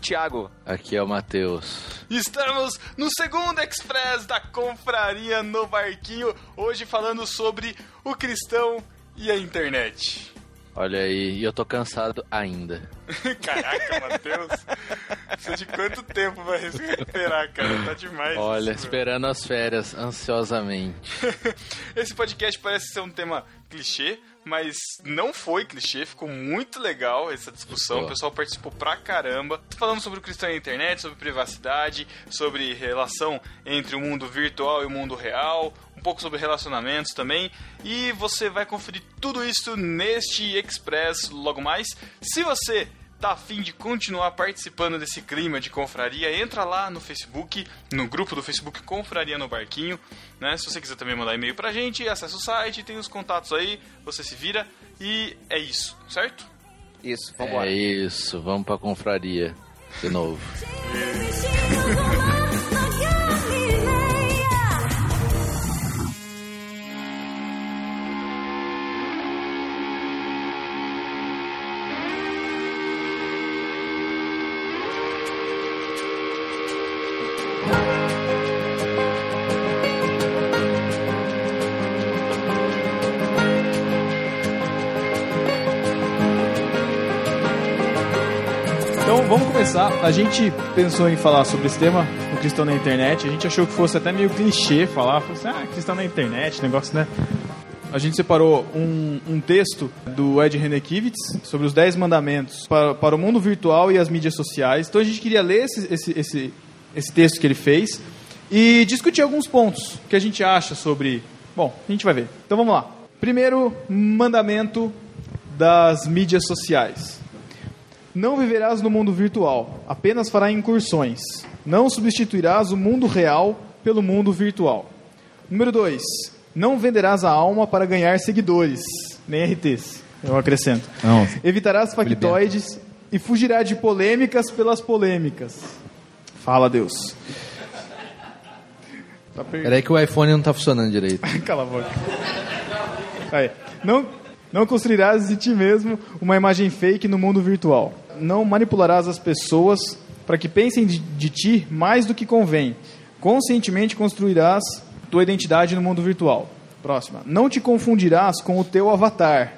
o Thiago. Aqui é o Matheus. Estamos no segundo Express da Confraria no Barquinho, hoje falando sobre o cristão e a internet. Olha aí, e eu tô cansado ainda. Caraca, Matheus. Você de quanto tempo vai recuperar, cara? Tá demais. Olha, isso, esperando as férias ansiosamente. Esse podcast parece ser um tema clichê, mas não foi clichê, ficou muito legal essa discussão. O pessoal participou pra caramba. Falando sobre o cristão na internet, sobre privacidade, sobre relação entre o mundo virtual e o mundo real, um pouco sobre relacionamentos também. E você vai conferir tudo isso neste Express logo mais. Se você tá afim de continuar participando desse clima de confraria, entra lá no Facebook, no grupo do Facebook Confraria no Barquinho, né? Se você quiser também mandar e-mail pra gente, acessa o site, tem os contatos aí, você se vira e é isso, certo? Isso, vambora. É isso, vamos pra confraria de novo. Começar. A gente pensou em falar sobre esse tema, o cristão na internet. A gente achou que fosse até meio clichê falar, falou assim, ah, cristão na internet, negócio, né? A gente separou um, um texto do Ed Renekiewicz sobre os 10 mandamentos para, para o mundo virtual e as mídias sociais. Então a gente queria ler esse, esse, esse, esse texto que ele fez e discutir alguns pontos que a gente acha sobre. Bom, a gente vai ver. Então vamos lá. Primeiro mandamento das mídias sociais. Não viverás no mundo virtual, apenas fará incursões. Não substituirás o mundo real pelo mundo virtual. Número 2. Não venderás a alma para ganhar seguidores, nem RTs. Eu acrescento. Não. Evitarás factoides e fugirá de polêmicas pelas polêmicas. Fala, Deus. Tá per... Peraí que o iPhone não tá funcionando direito. Cala a boca. Aí. Não, não construirás de ti mesmo uma imagem fake no mundo virtual. Não manipularás as pessoas para que pensem de, de ti mais do que convém. Conscientemente construirás tua identidade no mundo virtual. Próxima. Não te confundirás com o teu avatar.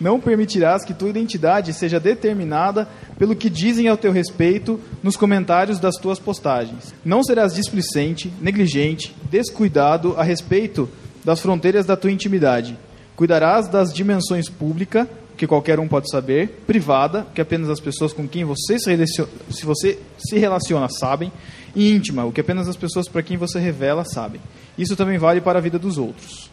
Não permitirás que tua identidade seja determinada pelo que dizem ao teu respeito nos comentários das tuas postagens. Não serás displicente, negligente, descuidado a respeito das fronteiras da tua intimidade. Cuidarás das dimensões pública, que qualquer um pode saber, privada, que apenas as pessoas com quem você se relaciona, se você se relaciona sabem, e íntima, o que apenas as pessoas para quem você revela sabem. Isso também vale para a vida dos outros.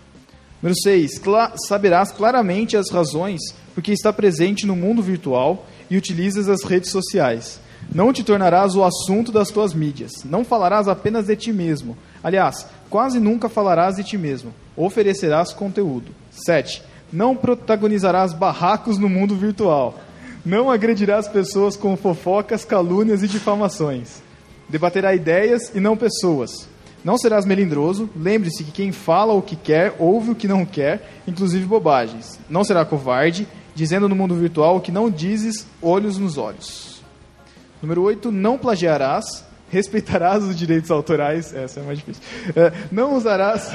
Número 6. Cla saberás claramente as razões porque está presente no mundo virtual e utilizas as redes sociais. Não te tornarás o assunto das tuas mídias. Não falarás apenas de ti mesmo. Aliás, quase nunca falarás de ti mesmo. Oferecerás conteúdo. 7. Não protagonizarás barracos no mundo virtual. Não agredirás pessoas com fofocas, calúnias e difamações. Debaterá ideias e não pessoas. Não serás melindroso. Lembre-se que quem fala o que quer, ouve o que não quer, inclusive bobagens. Não será covarde, dizendo no mundo virtual o que não dizes, olhos nos olhos. Número 8. Não plagiarás. Respeitarás os direitos autorais. Essa é mais difícil. É, não usarás.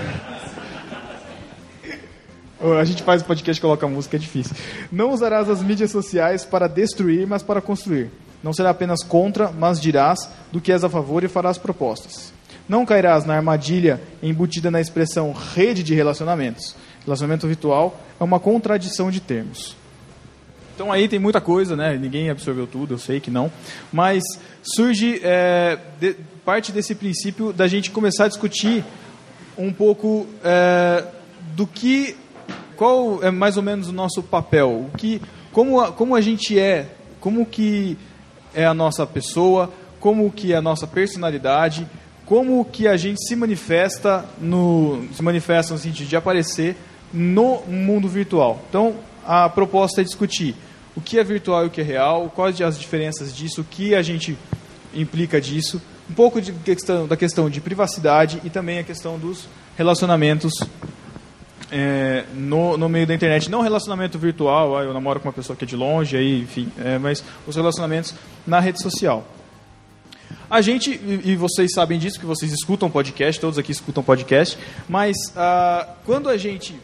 A gente faz o podcast e coloca música, é difícil. Não usarás as mídias sociais para destruir, mas para construir. Não será apenas contra, mas dirás do que és a favor e farás propostas. Não cairás na armadilha embutida na expressão rede de relacionamentos. Relacionamento virtual é uma contradição de termos. Então aí tem muita coisa, né? Ninguém absorveu tudo, eu sei que não. Mas surge é, de, parte desse princípio da gente começar a discutir um pouco é, do que, qual é mais ou menos o nosso papel, o que, como, a, como a gente é, como que é a nossa pessoa, como que é a nossa personalidade, como que a gente se manifesta no se manifesta no sentido de aparecer no mundo virtual. Então, a proposta é discutir o que é virtual e o que é real, quais as diferenças disso, o que a gente implica disso, um pouco de questão, da questão de privacidade e também a questão dos relacionamentos é, no, no meio da internet. Não relacionamento virtual, ah, eu namoro com uma pessoa que é de longe, aí, enfim, é, mas os relacionamentos na rede social. A gente, e vocês sabem disso, que vocês escutam podcast, todos aqui escutam podcast, mas ah, quando a gente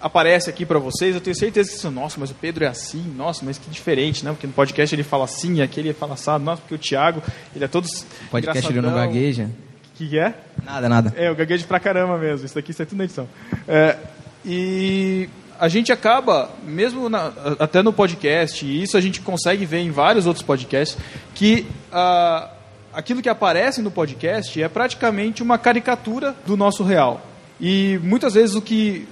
aparece aqui para vocês, eu tenho certeza que vocês nossa, mas o Pedro é assim, nossa, mas que diferente, né? Porque no podcast ele fala assim, aqui ele fala assado, nossa, porque o Thiago, ele é todo Podcast ele não gagueja. O que que é? Nada, nada. É, eu gaguejo pra caramba mesmo. Isso daqui sai tudo na edição. É, e a gente acaba, mesmo na- até no podcast, e isso a gente consegue ver em vários outros podcasts, que ah, aquilo que aparece no podcast é praticamente uma caricatura do nosso real. E muitas vezes o que,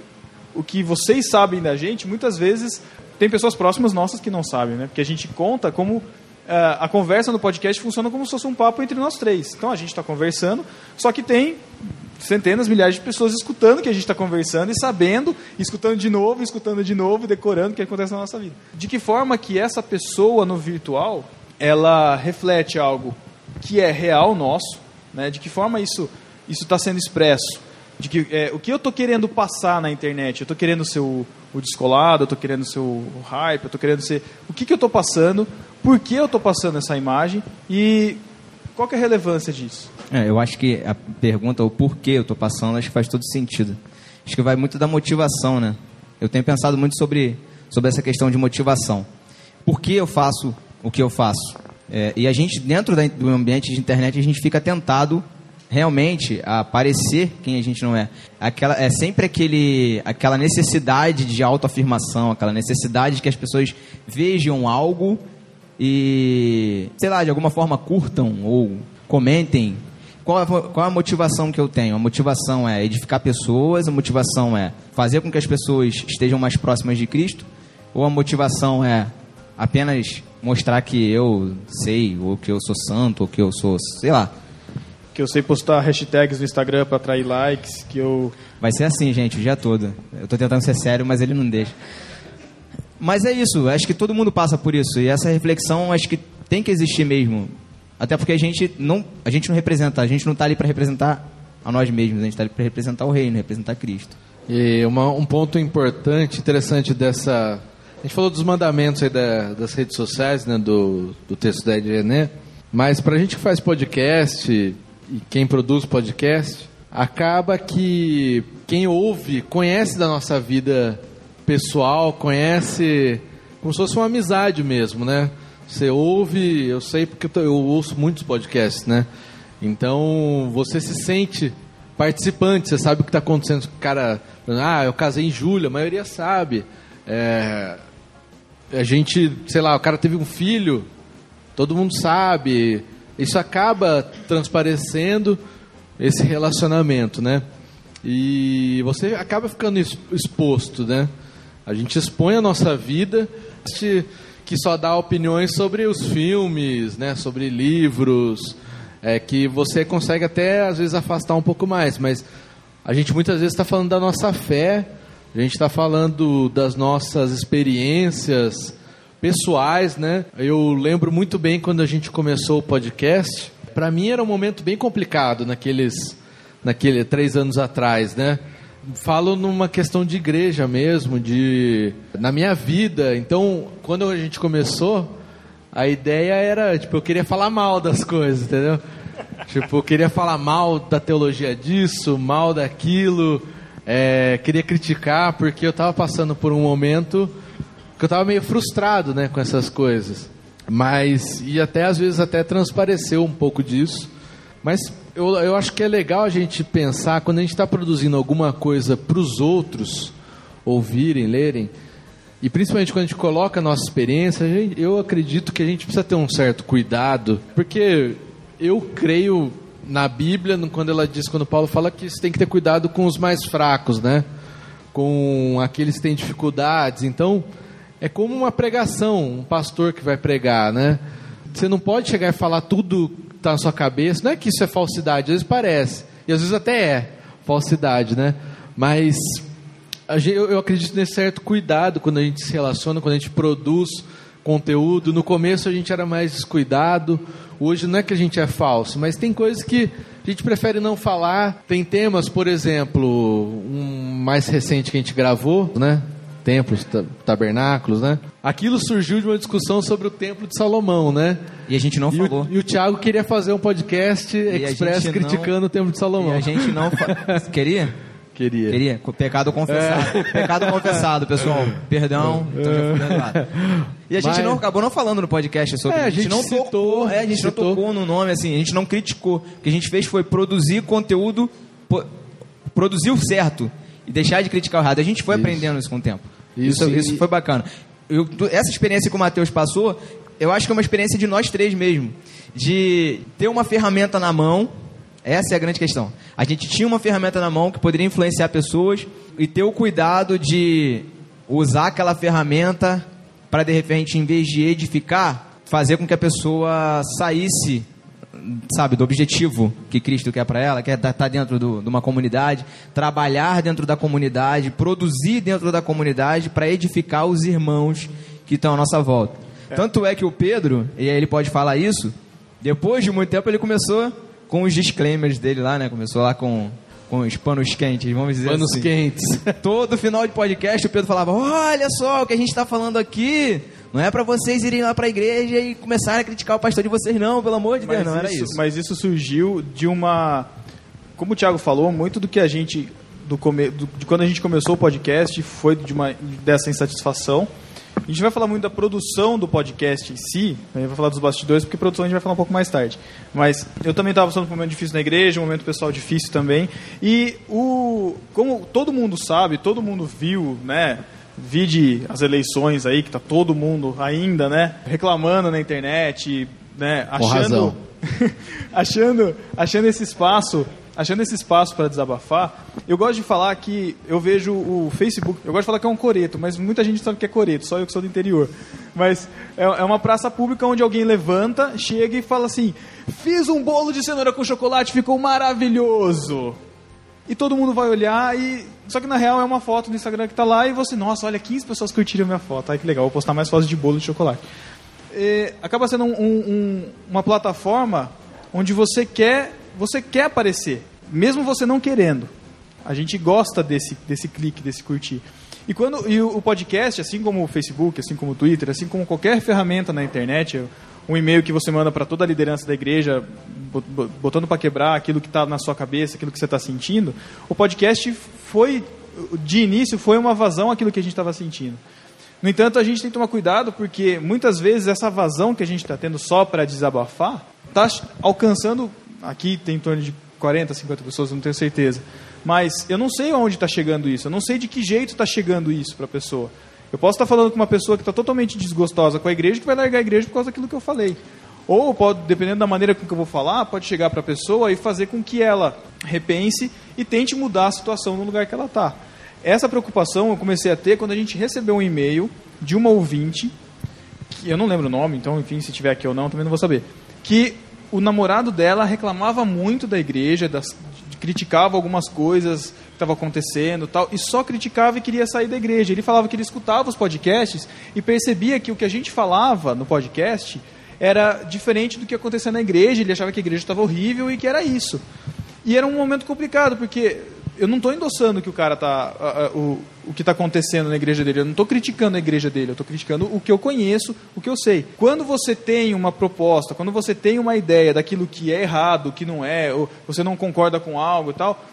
o que vocês sabem da gente, muitas vezes tem pessoas próximas nossas que não sabem, né? Porque a gente conta como ah, a conversa no podcast funciona como se fosse um papo entre nós três. Então a gente está conversando, só que tem centenas, milhares de pessoas escutando o que a gente está conversando e sabendo, escutando de novo, escutando de novo, decorando o que acontece na nossa vida. De que forma que essa pessoa no virtual, ela reflete algo que é real nosso, né? De que forma isso isso está sendo expresso? De que é, o que eu estou querendo passar na internet? Eu estou querendo ser o, o descolado, eu estou querendo ser o, o hype, eu estou querendo ser o que, que eu estou passando? Por que eu estou passando essa imagem? E qual é a relevância disso? É, eu acho que a pergunta, o porquê eu tô passando, acho que faz todo sentido. Acho que vai muito da motivação, né? Eu tenho pensado muito sobre, sobre essa questão de motivação. Por que eu faço o que eu faço? É, e a gente, dentro da- do ambiente de internet, a gente fica tentado realmente a parecer quem a gente não é. Aquela, é sempre aquele, aquela necessidade de autoafirmação, aquela necessidade de que as pessoas vejam algo e, sei lá, de alguma forma curtam ou comentem. Qual a, qual a motivação que eu tenho? A motivação é edificar pessoas, a motivação é fazer com que as pessoas estejam mais próximas de Cristo, ou a motivação é apenas mostrar que eu sei, ou que eu sou santo, ou que eu sou, sei lá. Que eu sei postar hashtags no Instagram para atrair likes, que eu Vai ser assim, gente, o dia todo. Eu tô tentando ser sério, mas ele não deixa. Mas é isso, acho que todo mundo passa por isso. E essa reflexão acho que tem que existir mesmo. Até porque a gente não, a gente não representa, a gente não está ali para representar a nós mesmos, a gente está ali para representar o reino, representar Cristo. E uma- um ponto importante, interessante dessa. A gente falou dos mandamentos aí da- das redes sociais, né, do, do texto da EDN, mas para a gente que faz podcast e quem produz podcast, acaba que quem ouve conhece da nossa vida pessoal, conhece como se fosse uma amizade mesmo, né? Você ouve, eu sei porque eu, ouço muitos podcasts, né? Então você se sente participante, você sabe o que está acontecendo. O cara, ah, eu casei em julho, a maioria sabe. É, a gente, sei lá, o cara teve um filho, todo mundo sabe. Isso acaba transparecendo esse relacionamento, né? E você acaba ficando ex- exposto, né? A gente expõe a nossa vida, que só dá opiniões sobre os filmes, né? Sobre livros, é que você consegue até às vezes afastar um pouco mais, mas a gente muitas vezes está falando da nossa fé, a gente está falando das nossas experiências pessoais, né? Eu lembro muito bem quando a gente começou o podcast. Para mim era um momento bem complicado naqueles, naquele três anos atrás, né? Falo numa questão de igreja mesmo, de na minha vida. Então, quando a gente começou, a ideia era, tipo, eu queria falar mal das coisas, entendeu? Tipo, eu queria falar mal da teologia disso, mal daquilo, é, queria criticar, porque eu estava passando por um momento que eu estava meio frustrado, né, com essas coisas. Mas, e até às vezes até transpareceu um pouco disso. Mas eu, eu acho que é legal a gente pensar, quando a gente está produzindo alguma coisa para os outros ouvirem, lerem, e principalmente quando a gente coloca a nossa experiência, eu acredito que a gente precisa ter um certo cuidado, porque eu creio na Bíblia, quando ela diz, quando Paulo fala que você tem que ter cuidado com os mais fracos, né? Com aqueles que têm dificuldades. Então, é como uma pregação, um pastor que vai pregar, né? Você não pode chegar e falar tudo está na sua cabeça. Não é que isso é falsidade, às vezes parece. E às vezes até é falsidade, né? Mas eu acredito nesse certo cuidado quando a gente se relaciona, quando a gente produz conteúdo. No começo a gente era mais descuidado. Hoje não é que a gente é falso, mas tem coisas que a gente prefere não falar. Tem temas, por exemplo, um mais recente que a gente gravou, né? Templos, ta- tabernáculos, né? Aquilo surgiu de uma discussão sobre o Templo de Salomão, né? E a gente não E falou. o, e o Thiago queria fazer um podcast a express gente não- criticando o Templo de Salomão. E a gente não. Fa... Queria? Queria. Queria. Pecado confessado. É. Pecado confessado, pessoal. Perdão. Então já. E a gente Mas- não acabou não falando no podcast sobre. É, a gente não citou, tocou. É, a gente citou. não tocou no nome, assim. A gente não criticou. O que a gente fez foi produzir conteúdo. o certo. E deixar de criticar o errado. A gente foi aprendendo isso com o tempo. Isso, Isso, isso foi bacana. Eu- essa experiência que o Matheus passou, eu acho que é uma experiência de nós três mesmo. De ter uma ferramenta na mão. Essa é a grande questão. A gente tinha uma ferramenta na mão que poderia influenciar pessoas e ter o cuidado de usar aquela ferramenta para de repente, em vez de edificar, fazer com que a pessoa saísse, sabe, do objetivo que Cristo quer para ela, que é estar dentro do- de uma comunidade, trabalhar dentro da comunidade, produzir dentro da comunidade para edificar os irmãos que estão à nossa volta. Tanto é que o Pedro, e aí ele pode falar isso, depois de muito tempo ele começou com os disclaimers dele lá, né? Começou lá com, com os panos quentes, vamos dizer Panos assim. quentes. Todo final de podcast o Pedro falava: Olha só o que a gente está falando aqui. Não é para vocês irem lá para a igreja e começarem a criticar o pastor de vocês, não, pelo amor de Deus, não era isso. Mas isso surgiu de uma. Como o Thiago falou, muito do que a gente. Do come, do- de quando a gente começou o podcast foi de uma, dessa insatisfação. A gente vai falar muito da produção do podcast em si, a gente vai falar dos bastidores, porque produção a gente vai falar um pouco mais tarde. Mas eu também estava passando por um momento difícil na igreja, um momento pessoal difícil também. E o, como todo mundo sabe, todo mundo viu, né? Vide as eleições aí, que tá todo mundo ainda, né? Reclamando na internet, né? Com razão. achando, achando esse espaço, achando esse espaço para desabafar. Eu gosto de falar que eu vejo o Facebook, eu gosto de falar que é um coreto, mas muita gente sabe que é coreto, só eu que sou do interior. Mas é, é uma praça pública onde alguém levanta, chega e fala assim: "Fiz um bolo de cenoura com chocolate, ficou maravilhoso". E todo mundo vai olhar e. Só que na real é uma foto do Instagram que tá lá e você, nossa, olha, 15 pessoas curtiram minha foto. Ai que legal, vou postar mais fotos de bolo de chocolate. É, acaba sendo um- um- um- uma plataforma onde você quer, você quer aparecer, mesmo você não querendo. A gente gosta desse, desse clique, desse curtir. E quando e o podcast, assim como o Facebook, assim como o Twitter, assim como qualquer ferramenta na internet, um e-mail que você manda para toda a liderança da igreja, bot- bot- botando para quebrar aquilo que está na sua cabeça, aquilo que você está sentindo, o podcast foi, de início, foi uma vazão aquilo que a gente estava sentindo. No entanto, a gente tem que tomar cuidado porque muitas vezes essa vazão que a gente está tendo só para desabafar está alcançando. Aqui tem em torno de 40, 50 pessoas, não tenho certeza. Mas eu não sei onde está chegando isso, eu não sei de que jeito está chegando isso para a pessoa. Eu posso estar falando com uma pessoa que está totalmente desgostosa com a igreja que vai largar a igreja por causa daquilo que eu falei. Ou pode, dependendo da maneira com que eu vou falar, pode chegar para a pessoa e fazer com que ela repense e tente mudar a situação no lugar que ela está. Essa preocupação eu comecei a ter quando a gente recebeu um e-mail de uma ouvinte, que eu não lembro o nome, então, enfim, se tiver aqui ou não, também não vou saber, que o namorado dela reclamava muito da igreja, das, criticava algumas coisas que estavam acontecendo tal, e só criticava e queria sair da igreja. Ele falava que ele escutava os podcasts e percebia que o que a gente falava no podcast era diferente do que acontecia na igreja, ele achava que a igreja estava horrível e que era isso. E era um momento complicado, porque eu não estou endossando que o cara tá a- a- o, o que está acontecendo na igreja dele. Eu não estou criticando a igreja dele. Eu estou criticando o que eu conheço, o que eu sei. Quando você tem uma proposta, quando você tem uma ideia daquilo que é errado, que não é, ou você não concorda com algo e tal,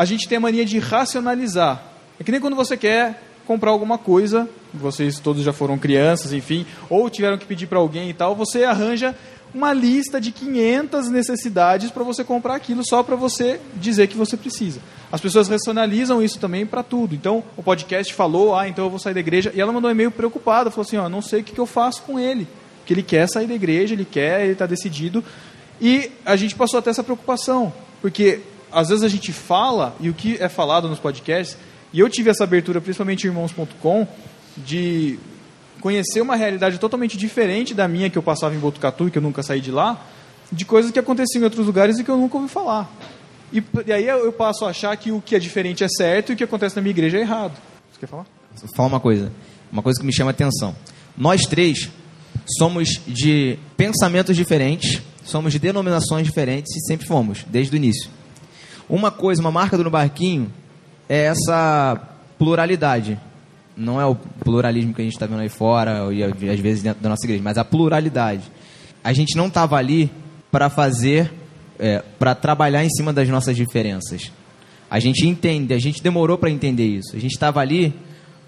a gente tem a mania de racionalizar. É que nem quando você quer comprar alguma coisa, vocês todos já foram crianças, enfim, ou tiveram que pedir para alguém e tal, você arranja uma lista de 500 necessidades para você comprar aquilo só para você dizer que você precisa. As pessoas racionalizam isso também para tudo. Então, o podcast falou, ah, então eu vou sair da igreja, e ela mandou um e-mail preocupada, falou assim, ó, não sei o que, eu faço com ele, porque ele quer sair da igreja, ele quer, ele está decidido, e a gente passou até essa preocupação, porque às vezes a gente fala, e o que é falado nos podcasts, e eu tive essa abertura, principalmente em irmãos.com, de conhecer uma realidade totalmente diferente da minha que eu passava em Botucatu e que eu nunca saí de lá, de coisas que aconteciam em outros lugares e que eu nunca ouvi falar. E, e aí eu passo a achar que o que é diferente é certo e o que acontece na minha igreja é errado. Você quer falar? Vou falar uma coisa, uma coisa que me chama a atenção. Nós três somos de pensamentos diferentes, somos de denominações diferentes e sempre fomos, desde o início. Uma coisa, uma marca do No Barquinho é essa pluralidade. Não é o pluralismo que a gente está vendo aí fora, e às vezes dentro da nossa igreja, mas a pluralidade. A gente não estava ali para fazer, é, para trabalhar em cima das nossas diferenças. A gente entende, a gente demorou para entender isso. A gente estava ali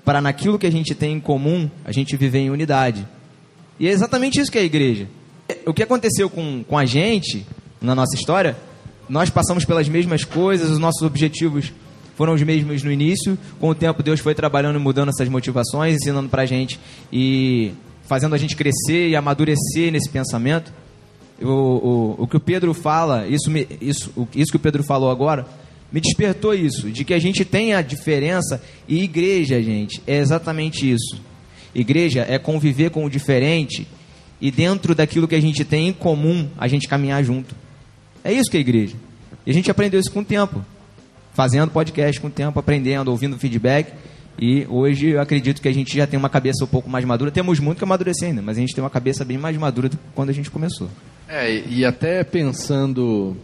para, naquilo que a gente tem em comum, a gente viver em unidade. E é exatamente isso que é a igreja. O que aconteceu com, com a gente, na nossa história, nós passamos pelas mesmas coisas, os nossos objetivos foram os mesmos no início. Com o tempo, Deus foi trabalhando e mudando essas motivações, ensinando para a gente e fazendo a gente crescer e amadurecer nesse pensamento. O, o, o que o Pedro fala, isso, me, isso, isso que o Pedro falou agora, me despertou isso, de que a gente tem a diferença e igreja, gente, é exatamente isso. Igreja é conviver com o diferente e dentro daquilo que a gente tem em comum, a gente caminhar junto. É isso que é igreja. E a gente aprendeu isso com o tempo. Fazendo podcast com o tempo, aprendendo, ouvindo feedback. E hoje eu acredito que a gente já tem uma cabeça um pouco mais madura. Temos muito que amadurecer ainda, mas a gente tem uma cabeça bem mais madura do que quando a gente começou. É, e até pensando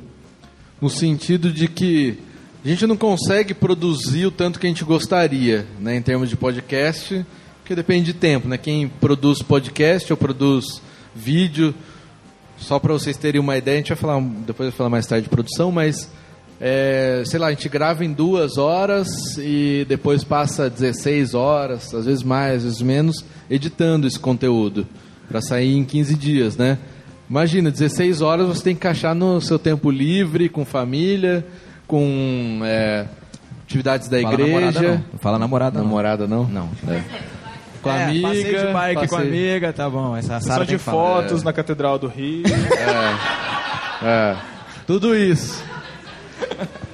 no sentido de que a gente não consegue produzir o tanto que a gente gostaria, né, em termos de podcast, porque depende de tempo, né? Quem produz podcast ou produz vídeo, só para vocês terem uma ideia, a gente vai falar, depois vai falar mais tarde de produção, mas é, sei lá, a gente grava em duas horas e depois passa 16 horas, às vezes mais, às vezes menos, editando esse conteúdo para sair em 15 dias, né? Imagina, 16 horas você tem que encaixar no seu tempo livre, com família, com é, atividades da Fala igreja. namorada, não. Não Fala namorada, não. Namorada não? Não. É. Com É, amiga. passeio de bike com passeio- amiga, tá bom. Essa Só Sara de fotos na Catedral do Rio. É. Tudo isso.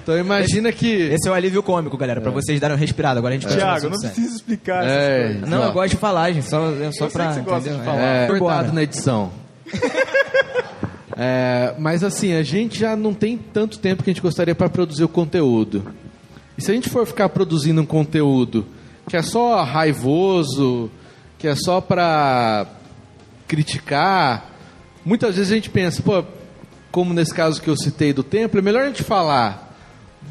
Então imagina que. Esse é o alívio cômico, galera, pra vocês darem uma respirada. Agora a gente continua Tiago, não precisa explicar essas É, coisas. Não, eu gosto de falar, gente. Só, é só Eu sei pra. que você gosta de falar. É, cortado na edição. É, mas assim, a gente já não tem tanto tempo que a gente gostaria para produzir o conteúdo. E se a gente for ficar produzindo um conteúdo que é só raivoso, que é só para criticar, muitas vezes a gente pensa, pô, como nesse caso que eu citei do templo, é melhor a gente falar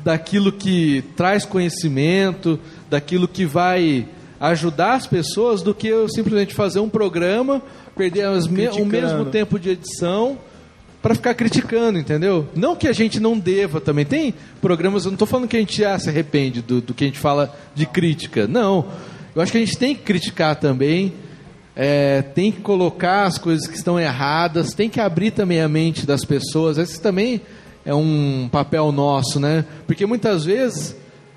daquilo que traz conhecimento, daquilo que vai ajudar as pessoas, do que eu simplesmente fazer um programa, perder me- o mesmo tempo de edição para ficar criticando, entendeu? Não que a gente não deva também. Tem programas, eu não estou falando que a gente já se arrepende do, do que a gente fala de crítica. Não. Eu acho que a gente tem que criticar também, é, tem que colocar as coisas que estão erradas, tem que abrir também a mente das pessoas. Esse também é um papel nosso, né? Porque muitas vezes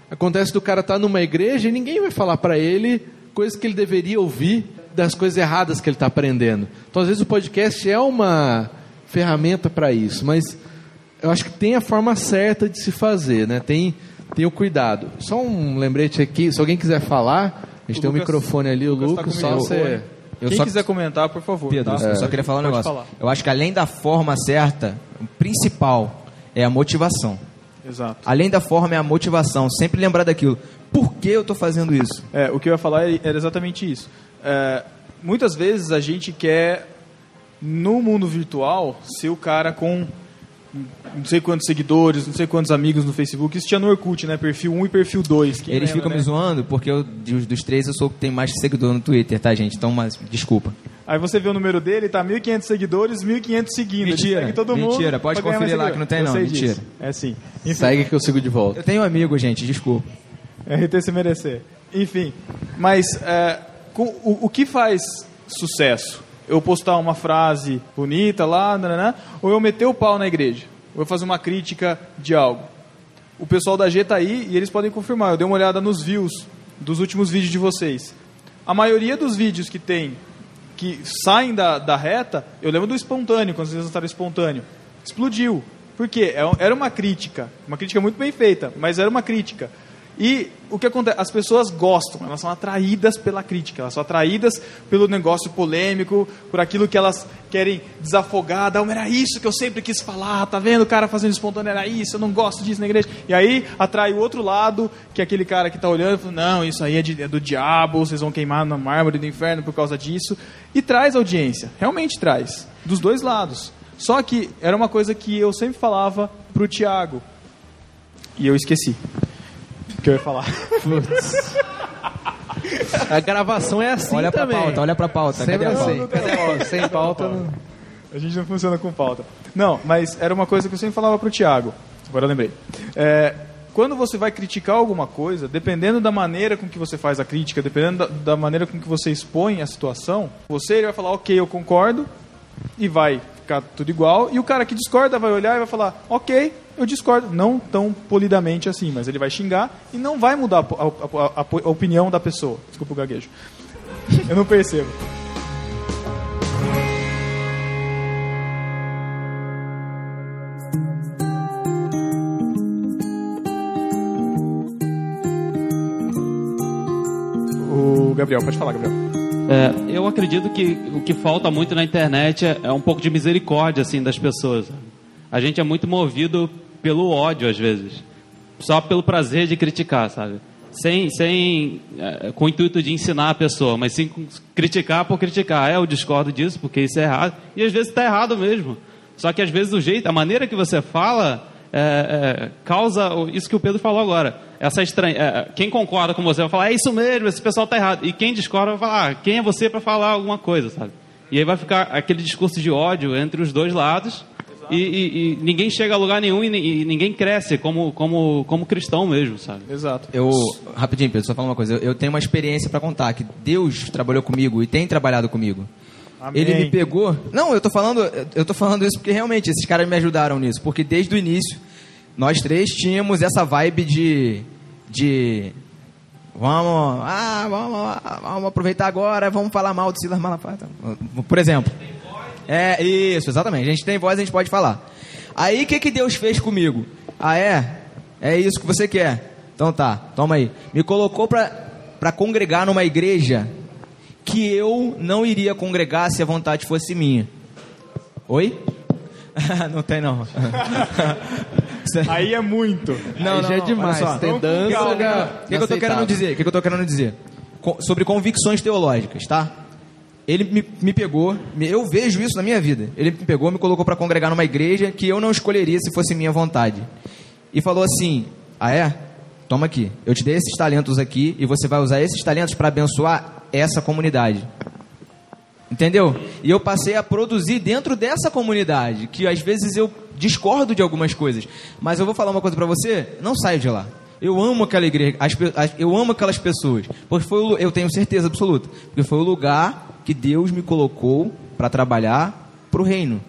acontece do cara estar tá numa igreja e ninguém vai falar para ele coisas que ele deveria ouvir das coisas erradas que ele está aprendendo. Então, às vezes, o podcast é uma ferramenta para isso, mas eu acho que tem a forma certa de se fazer, né? Tem, tem o cuidado. Só um lembrete aqui, se alguém quiser falar, a gente O tem um Lucas- microfone ali, o Lucas tá Lucas, com só você... Eu Quem só- quiser comentar, por favor. Pedro, tá? eu só queria falar um Pode negócio. falar. Eu acho que além da forma certa, o principal é a motivação. Exato. Além da forma é a motivação. Sempre lembrar daquilo. Por que eu tô fazendo isso? É, o que eu ia falar era exatamente isso. É, muitas vezes a gente quer, no mundo virtual, ser o cara com não sei quantos seguidores, não sei quantos amigos no Facebook. Isso tinha no Orkut, né? Perfil 1 e perfil 2. Quem Eles lembra, ficam né? me zoando porque eu, dos, dos três eu sou o que tem mais seguidor no Twitter, tá, gente? Então, mas, desculpa. Aí você vê o número dele, tá 1.500 seguidores, 1.500 seguindo. Mentira, segue todo mundo. mentira, pode conferir lá que não tem Eu não, mentira. disso. É sim. Enfim, Segue que eu sigo de volta. Eu tenho um amigo, gente, desculpa. RT se merecer. Enfim, mas é, com- o, o que faz sucesso? Eu postar uma frase bonita lá, nananã, ou eu meter o pau na igreja? Ou eu fazer uma crítica de algo? O pessoal da G tá aí e eles podem confirmar. Eu dei uma olhada nos views dos últimos vídeos de vocês. A maioria dos vídeos que tem, que saem da, da reta, eu lembro do espontâneo, quando vocês lançaram espontâneo. Explodiu. Por quê? É Era uma crítica. Uma crítica muito bem feita, mas era uma crítica. E o que acontece? As pessoas gostam, elas são atraídas pela crítica, elas são atraídas pelo negócio polêmico, por aquilo que elas querem desafogar. Não, era isso que eu sempre quis falar, tá vendo? O cara fazendo espontâneo era isso, eu não gosto disso na igreja. E aí atrai o outro lado, que é aquele cara que está olhando e fala, não, isso aí é, de- é do diabo, vocês vão queimar na mármore do inferno por causa disso. E traz audiência, realmente traz, dos dois lados. Só que era uma coisa que eu sempre falava pro Tiago, e eu esqueci. Que eu ia falar. Putz. A gravação é assim olha pra também. pauta, olha pra pauta. Sempre Cadê a pauta? assim. Cadê a pauta? Sem pauta não... A gente não funciona com pauta. Não, mas era uma coisa que eu sempre falava pro Thiago. Agora eu lembrei. É, quando você vai criticar alguma coisa, dependendo da maneira com que você faz a crítica, dependendo da, da maneira com que você expõe a situação, você ele vai falar, ok, eu concordo, e vai ficar tudo igual. E o cara que discorda vai olhar e vai falar, ok, eu discordo. Não tão polidamente assim, mas ele vai xingar e não vai mudar a, a- a- a opinião da pessoa. Desculpa o gaguejo. Eu não percebo. O Gabriel, pode falar, Gabriel. É, eu acredito que o que falta muito na internet é, é um pouco de misericórdia assim das pessoas. A gente é muito movido pelo ódio às vezes, só pelo prazer de criticar, sabe? Sem, sem é, com o intuito de ensinar a pessoa, mas sim criticar por criticar. É, eu discordo disso porque isso é errado e às vezes está errado mesmo. Só que às vezes o jeito, a maneira que você fala é, é, causa isso que o Pedro falou agora. Essa estranha, é, quem concorda com você vai falar, é isso mesmo, esse pessoal tá errado. E quem discorda vai falar, ah, quem é você para falar alguma coisa, sabe? E aí vai ficar aquele discurso de ódio entre os dois lados e, e- e ninguém chega a lugar nenhum e, e ninguém cresce como, como, como cristão mesmo, sabe? Exato. Eu, rapidinho, Pedro, só falar uma coisa. Eu, eu tenho uma experiência pra contar, que Deus trabalhou comigo e tem trabalhado comigo. Amém. Ele me pegou. Não, eu tô falando, eu tô falando isso porque realmente esses caras me ajudaram nisso, porque desde o início nós três tínhamos essa vibe de de vamos, ah, vamos, vamos aproveitar agora, vamos falar mal de Silas Malafaia. Por exemplo. É, isso, exatamente. A gente tem voz, a gente pode falar. Aí o que, que Deus fez comigo? Ah, é? É isso que você quer? Então tá, toma aí. Me colocou pra, pra congregar numa igreja que eu não iria congregar se a vontade fosse minha. Oi? não tem não. Aí é muito. Não, Aí já é demais. Tem dança, O que, já- que, que eu tô querendo dizer? O que, que eu tô querendo dizer? Co- sobre convicções teológicas, tá? Ele me, me pegou, eu vejo isso na minha vida. Ele me pegou, me colocou para congregar numa igreja que eu não escolheria se fosse minha vontade. E falou assim: Ah, é? Toma aqui. Eu te dei esses talentos aqui e você vai usar esses talentos para abençoar essa comunidade. Entendeu? E eu passei a produzir dentro dessa comunidade, que às vezes eu discordo de algumas coisas. Mas eu vou falar uma coisa pra você, não saio de lá. Eu amo aquela igreja, as as- eu amo aquelas pessoas, porque foi eu tenho certeza absoluta, porque foi o lugar que Deus me colocou para trabalhar pro reino.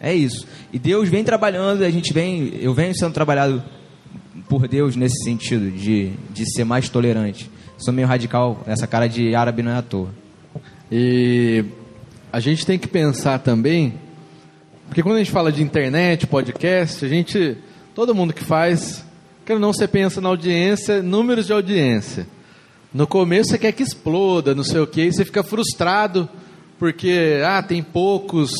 É isso. E Deus vem trabalhando, a gente vem, eu venho sendo trabalhado por Deus nesse sentido de, de ser mais tolerante. Sou meio radical, essa cara de árabe não é à toa. E a gente tem que pensar também, porque quando a gente fala de internet, podcast, a gente, todo mundo que faz, quer não, você pensa na audiência, números de audiência. No começo você quer que exploda, não sei o que, você fica frustrado porque, ah, tem poucos,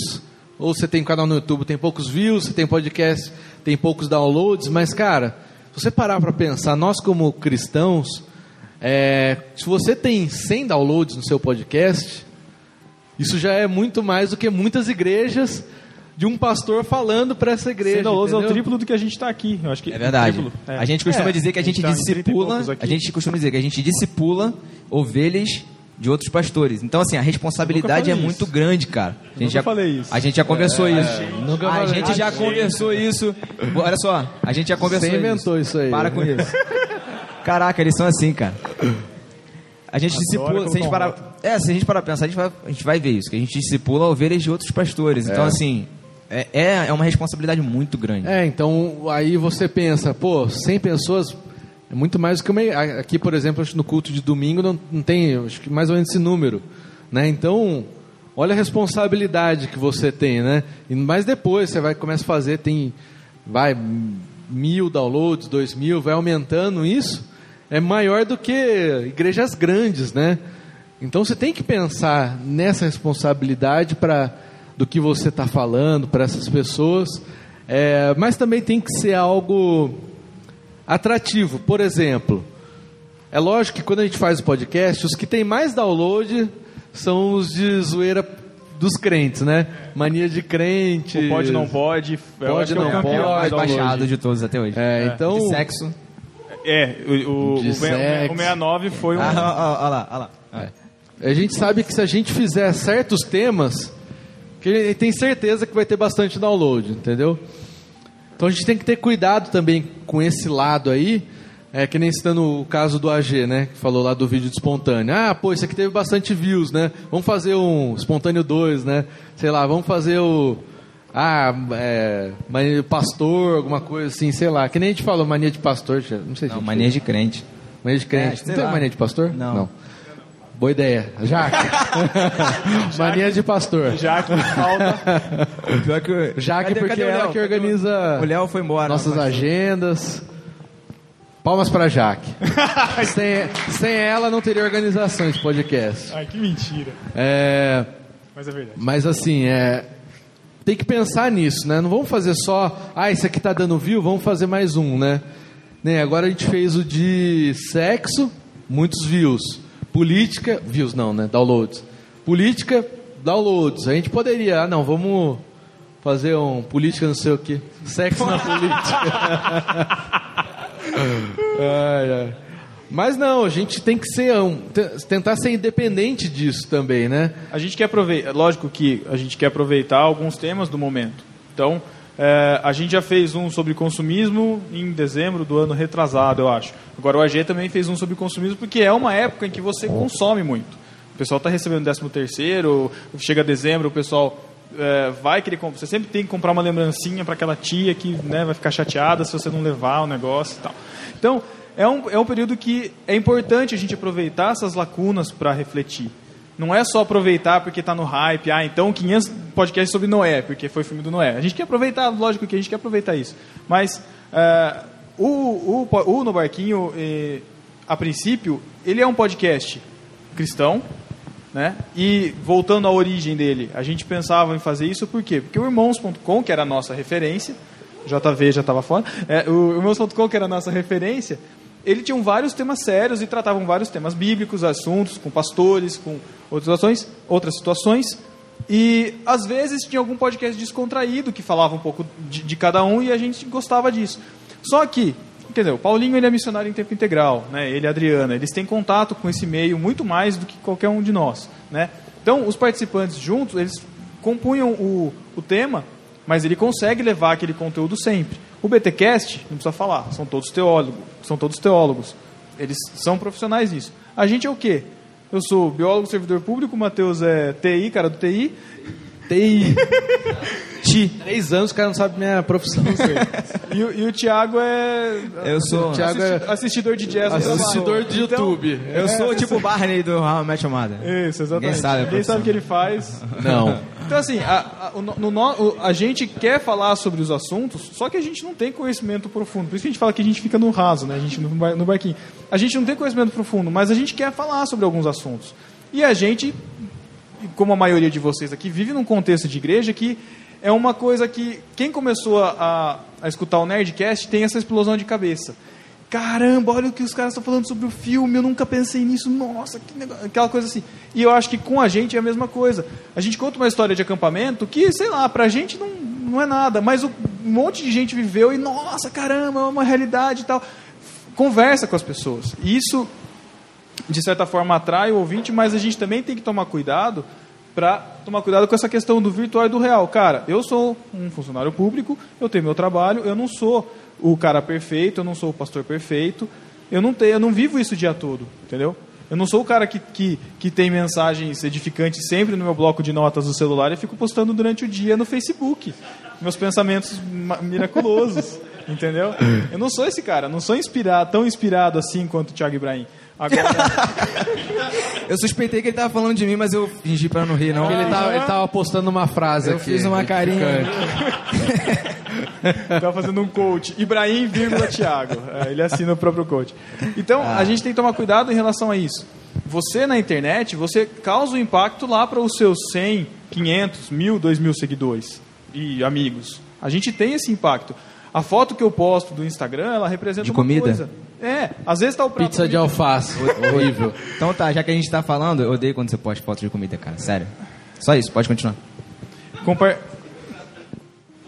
ou você tem um canal no YouTube, tem poucos views, você tem podcast, tem poucos downloads, mas cara, se você parar para pensar, nós como cristãos, é, se você tem 100 downloads no seu podcast, isso já é muito mais do que muitas igrejas de um pastor falando para essa igreja. Sendo é o entendeu? triplo do que a gente está aqui. Eu acho que É verdade. é. A gente costuma É, dizer que a gente, tá em 30 e discipula, a gente costuma dizer que a gente discipula ovelhas de outros pastores. Então assim, a responsabilidade é falei muito isso. grande, cara. A gente nunca já falei isso. A gente já conversou isso. nunca a falei. gente já conversou isso. Olha só, a gente já conversou Você inventou isso aí. Para com isso. Caraca, eles são assim, cara. A gente discipula, se a gente um parar, é, se a gente parar pra pensar, a gente, vai, a gente vai ver isso, que a gente discipula ovelhas de outros pastores. Então, assim, é, é, é uma responsabilidade muito grande. É, então aí você pensa, pô, 100 pessoas é muito mais do que uma. Aqui, por exemplo, no culto de domingo não, não tem, acho que mais ou menos esse número, né? Então, olha a responsabilidade que você tem, né? E mais depois você vai começa a fazer, tem, vai mil downloads, dois mil, vai aumentando isso, é maior do que igrejas grandes, né? Então você tem que pensar nessa responsabilidade para do que você está falando para essas pessoas, é, mas também tem que ser algo atrativo. Por exemplo, é lógico que quando a gente faz o podcast, os que tem mais download são os de zoeira dos crentes, né? Mania de crente. O pode não pode. Pode, é o não campeão pode. mais mais baixado de todos até hoje. É, então De sexo. É, o, o, De o, sexo. 69 foi um. Ah, ó lá, ó lá. A gente sabe que se a gente fizer certos temas, que a gente tem certeza que vai ter bastante download, entendeu? Então a gente tem que ter cuidado também com esse lado aí, é que nem citando o caso do AG, né? Que falou lá do vídeo de espontâneo. Ah, pô, isso aqui teve bastante views, né? Vamos fazer um espontâneo 2, né? Sei lá, vamos fazer o. Ah, é. Mania de pastor, alguma coisa assim, sei lá. Que nem a gente falou, mania de pastor, não sei se. Não, mania de crente. Mania de crente. É, não tem lá. mania de pastor? Não. Boa ideia. Jaque. mania de pastor. Já que falta. Pior que... Jaque, Cadê- porque cadê o é ela Léo? que organiza O Léo foi embora. nossas agendas. Palmas pra Jaque. sem, sem ela não teria organização esse podcast. Ai, que mentira. É, Mas é verdade. mas assim, é, tem que pensar nisso, né? Não vamos fazer só, ah, esse aqui tá dando view, vamos fazer mais um, né? né? Agora a gente fez o de sexo, muitos views. Política, views não, né? Downloads. Política, downloads. A gente poderia, ah, não, vamos fazer um política não sei o que. Sexo na política. Ai, ai. Mas não, a gente tem que ser um, te- tentar ser independente disso também, né? A gente quer aproveitar, lógico que a gente quer aproveitar alguns temas do momento. Então, é, a gente já fez um sobre consumismo em dezembro do ano retrasado, eu acho. Agora o AG também fez um sobre consumismo porque é uma época em que você consome muito. O pessoal está recebendo 13 terceiro, chega dezembro, o pessoal é, vai querer comprar. Você sempre tem que comprar uma lembrancinha para aquela tia que né, vai ficar chateada se você não levar o negócio e tal. Então, é um, é um período que é importante a gente aproveitar essas lacunas para refletir. Não é só aproveitar porque está no hype, ah, então 500 podcasts sobre Noé, porque foi filme do Noé. A gente quer aproveitar, lógico que a gente quer aproveitar isso. Mas é, o, o, o No Barquinho, eh, a princípio, ele é um podcast cristão, né? E voltando à origem dele, a gente pensava em fazer isso por quê? Porque o Irmãos.com, que era a nossa referência, JV já estava fora, é, o Irmãos.com, que era a nossa referência, ele tinha vários temas sérios e tratavam vários temas bíblicos, assuntos, com pastores, com outras situações, outras situações. E às vezes tinha algum podcast descontraído que falava um pouco de, de cada um e a gente gostava disso. Só que, entendeu? O Paulinho ele é missionário em tempo integral, né? Ele e a Adriana, eles têm contato com esse meio muito mais do que qualquer um de nós, né? Então, os participantes juntos, eles compunham o, o tema, mas ele consegue levar aquele conteúdo sempre. O BTcast, não precisa falar, são todos teólogos, são todos teólogos. Eles são profissionais nisso. A gente é o quê? Eu sou biólogo, servidor público, o Matheus é TI, cara do TI. TI. Ti. Três anos o cara não sabe minha profissão. E, o- e o Thiago é Eu sou... O Thiago é assisti- assistidor de jazz assistidor de Então, YouTube. Eu sou tipo o Barney do How I Met Your Mother. Isso, exatamente. Ninguém sabe Ninguém sabe o que ele faz. Não. Então, assim, a, a, no- a gente quer falar sobre os assuntos, só que a gente não tem conhecimento profundo. Por isso que a gente fala que a gente fica no raso, né? A gente no, no barquinho. A gente não tem conhecimento profundo, mas a gente quer falar sobre alguns assuntos. E a gente, como a maioria de vocês aqui, vive num contexto de igreja que é uma coisa que quem começou a, a escutar o Nerdcast tem essa explosão de cabeça. Caramba, olha o que os caras estão falando sobre o filme, eu nunca pensei nisso, nossa, que negócio, aquela coisa assim. E eu acho que com a gente é a mesma coisa. A gente conta uma história de acampamento que, sei lá, pra gente não, não é nada, mas um monte de gente viveu e, nossa, caramba, é uma realidade e tal. Conversa com as pessoas. Isso, de certa forma, atrai o ouvinte, mas a gente também tem que tomar cuidado para tomar cuidado com essa questão do virtual e do real. Cara, eu sou um funcionário público, eu tenho meu trabalho, eu não sou o cara perfeito, eu não sou o pastor perfeito, eu não tenho, eu não vivo isso o dia todo, entendeu? Eu não sou o cara que, que, que tem mensagens edificantes sempre no meu bloco de notas do celular e fico postando durante o dia no Facebook. Meus pensamentos miraculosos, entendeu? Eu não sou esse cara, não sou inspirado, tão inspirado assim quanto o Thiago Ibrahim. Agora, Eu suspeitei que ele tava falando de mim, mas eu fingi pra não rir, não. Ele tava, ele tava postando uma frase Eu aqui. fiz uma carinha. Tá fazendo um coach. Ibrahim, vírgula, Thiago. É, ele assina o próprio coach. Então, a gente tem que tomar cuidado em relação a isso. Você na internet, você causa um impacto lá para os seus 100, 500, mil, 2 mil seguidores e amigos. A gente tem esse impacto. A foto que eu posto do Instagram, ela representa De uma comida? coisa. É, às vezes tá o prato Pizza de alface. Horrível. Então tá, já que a gente tá falando, eu odeio quando você posta foto de comida, cara. Sério. Só isso, pode continuar. Compar...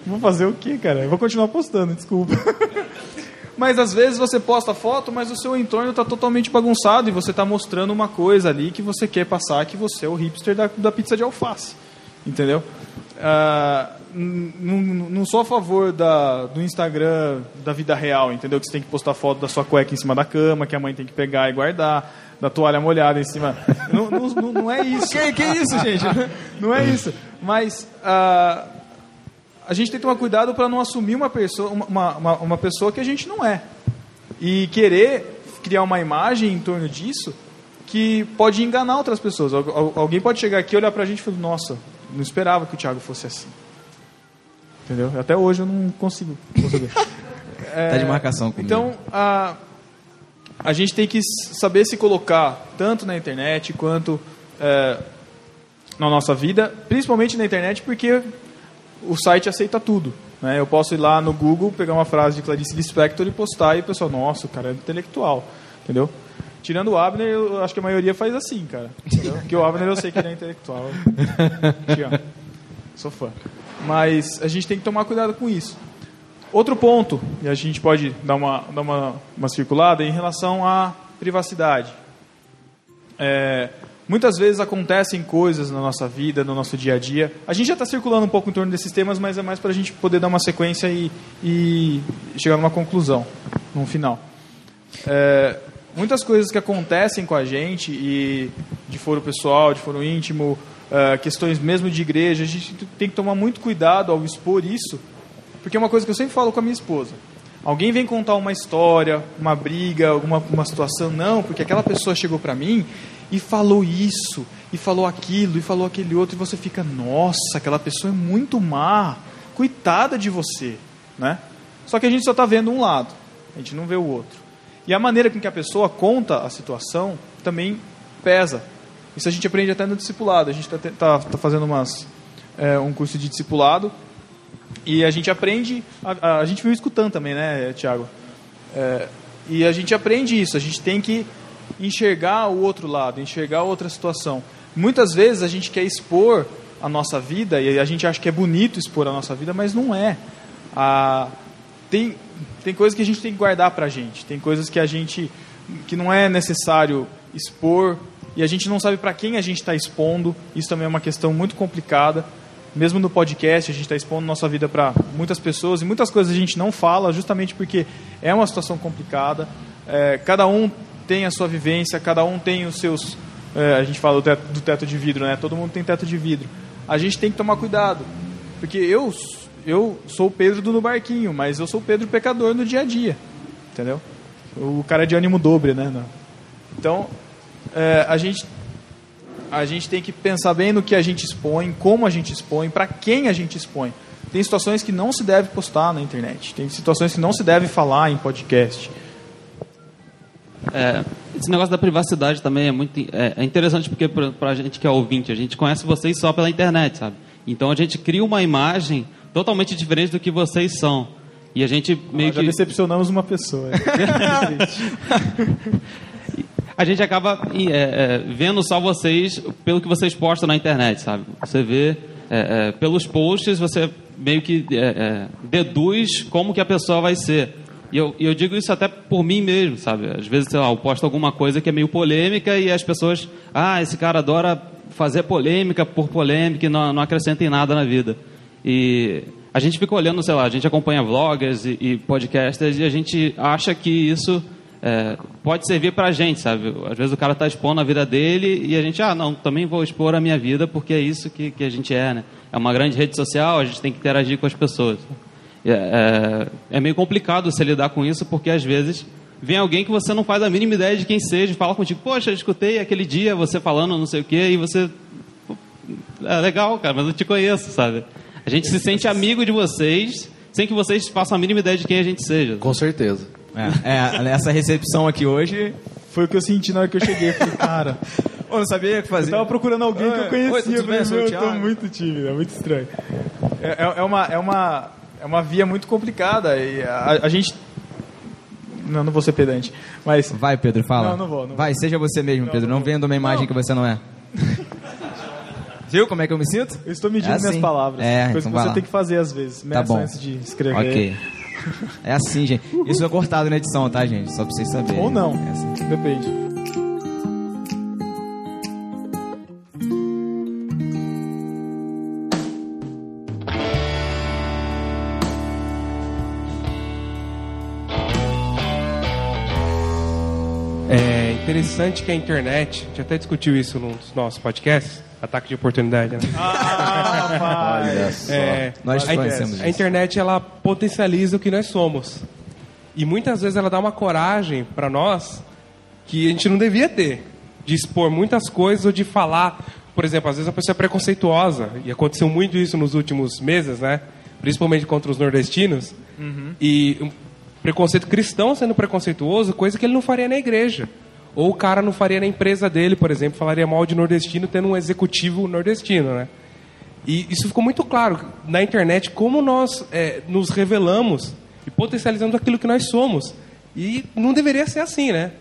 Vou fazer o quê, cara? Eu vou continuar postando, desculpa. Mas às vezes você posta foto, mas o seu entorno está totalmente bagunçado e você está mostrando uma coisa ali que você quer passar que você é o hipster da, da pizza de alface. Entendeu? Ah, n- n- não sou a favor da, do Instagram da vida real, entendeu? Que você tem que postar foto da sua cueca em cima da cama, que a mãe tem que pegar e guardar, da toalha molhada em cima. não, não, não- não é isso. Que, que isso, gente? Não é isso. Mas ah, a gente tem que tomar cuidado para não assumir uma pessoa, uma, uma, uma pessoa que a gente não é. E querer criar uma imagem em torno disso que pode enganar outras pessoas. Al- al- Alguém pode chegar aqui, olhar pra gente e falar, nossa, não esperava que o Thiago fosse assim. Entendeu? Até hoje eu não consigo conceber. Tá de marcação comigo. Então, a, a gente tem que saber se colocar tanto na internet quanto é, na nossa vida, principalmente na internet, porque o site aceita tudo. Né? Eu posso ir lá no Google, pegar uma frase de Clarice Lispector e postar, e o pessoal, nossa, o cara é intelectual. Entendeu? Tirando o Abner, eu acho que a maioria faz assim, cara. Entendeu? Porque o Abner eu sei que ele é intelectual. Te amo. Sou fã. Mas a gente tem que tomar cuidado com isso. Outro ponto, e a gente pode dar uma, dar uma, uma circulada, é em relação à privacidade. É, muitas vezes acontecem coisas na nossa vida, no nosso dia a dia. A gente já está circulando um pouco em torno desses temas, mas é mais para a gente poder dar uma sequência e, e chegar numa conclusão, num final. É, muitas coisas que acontecem com a gente, e de foro pessoal, de foro íntimo, é, questões mesmo de igreja, a gente tem que tomar muito cuidado ao expor isso, porque é uma coisa que eu sempre falo com a minha esposa. Alguém vem contar uma história, uma briga, alguma uma situação, não, porque aquela pessoa chegou para mim e falou isso, e falou aquilo, e falou aquele outro, e você fica, nossa, aquela pessoa é muito má, coitada de você, né? Só que a gente só está vendo um lado, a gente não vê o outro. E a maneira com que a pessoa conta a situação também pesa. Isso a gente aprende até no discipulado. A gente está tá, tá fazendo umas, é, um curso de discipulado e a gente aprende. A, a, a gente viu escutando também, né, Tiago? É, e a gente aprende isso. A gente tem que enxergar o outro lado, enxergar outra situação. Muitas vezes a gente quer expor a nossa vida e a gente acha que é bonito expor a nossa vida, mas não é. A, tem, tem coisas que a gente tem que guardar pra gente, tem coisas que a gente que não é necessário expor e a gente não sabe para quem a gente está expondo. Isso também é uma questão muito complicada. Mesmo no podcast, a gente está expondo nossa vida para muitas pessoas e muitas coisas a gente não fala, justamente porque é uma situação complicada. É, cada um tem a sua vivência, cada um tem os seus. É, a gente fala do teto, do teto de vidro, né? Todo mundo tem teto de vidro. A gente tem que tomar cuidado, porque eu eu sou o Pedro do no barquinho, mas eu sou o Pedro pecador no dia a dia, entendeu? O cara é de ânimo dobre, né? Então, é, a gente a gente tem que pensar bem no que a gente expõe, como a gente expõe, para quem a gente expõe. Tem situações que não se deve postar na internet, tem situações que não se deve falar em podcast. É, esse negócio da privacidade também é muito é, é interessante porque pra, pra gente que é ouvinte, a gente conhece vocês só pela internet, sabe? Então a gente cria uma imagem totalmente diferente do que vocês são. E a gente meio Nós já que decepcionamos uma pessoa. a gente acaba é, é, vendo só vocês pelo que vocês postam na internet, sabe? Você vê é, é, pelos posts, você meio que é, é, deduz como que a pessoa vai ser. E eu, eu digo isso até por mim mesmo, sabe? Às vezes, sei lá, eu posto alguma coisa que é meio polêmica e as pessoas, ah, esse cara adora fazer polêmica por polêmica e não, não acrescenta em nada na vida. E a gente fica olhando, sei lá, a gente acompanha vloggers e, e podcasters e a gente acha que isso é, pode servir pra gente, sabe? Às vezes o cara tá expondo a vida dele e a gente, ah, não, também vou expor a minha vida porque é isso que, que a gente é, né? É uma grande rede social, a gente tem que interagir com as pessoas. É, é, é meio complicado você lidar com isso porque às vezes vem alguém que você não faz a mínima ideia de quem seja e fala contigo, poxa, eu escutei aquele dia você falando não sei o quê e você... É legal, cara, mas eu te conheço, sabe? A gente se sente amigo de vocês sem que vocês façam a mínima ideia de quem a gente seja. Com certeza. É, é, essa recepção aqui hoje. Foi o que eu senti na hora que eu cheguei. Eu falei, cara, Eu não sabia o que eu fazer. tava procurando alguém que eu conhecia. oi, tudo eu? Sou eu tô Thiago." muito tímido, é muito estranho. É, é- é uma, é, uma, é uma via muito complicada. E a, a gente. Não, não vou ser pedante. Mas Vai, Pedro, fala. Não, não vou, não Vai, vou. seja você mesmo, Não, Pedro. não Não, venda uma imagem Não. que você não é. Viu como é que eu me sinto? eu estou medindo É minhas assim. palavras. É, coisa então que você lá. tem que fazer às vezes. Meça bom. antes de escrever. Ok. É assim, gente. Isso é cortado na edição, tá, gente? Só pra vocês saberem. Ou não. É assim. Depende. É interessante que a internet, a gente até discutiu isso num dos nossos podcasts, ataque de oportunidade, né? Olha só. É, Nós a, conhecemos a isso. internet ela potencializa o que nós somos. E muitas vezes ela dá uma coragem para nós que a gente não devia ter, de expor muitas coisas ou de falar, por exemplo, às vezes a pessoa é preconceituosa, e aconteceu muito isso nos últimos meses, né? Principalmente contra os nordestinos. E um preconceito cristão sendo preconceituoso, coisa que ele não faria na igreja. Ou o cara não faria na empresa dele, por exemplo, falaria mal de nordestino tendo um executivo nordestino, né? E isso ficou muito claro na internet como nós é, nos revelamos e potencializamos aquilo que nós somos. E não deveria ser assim, né?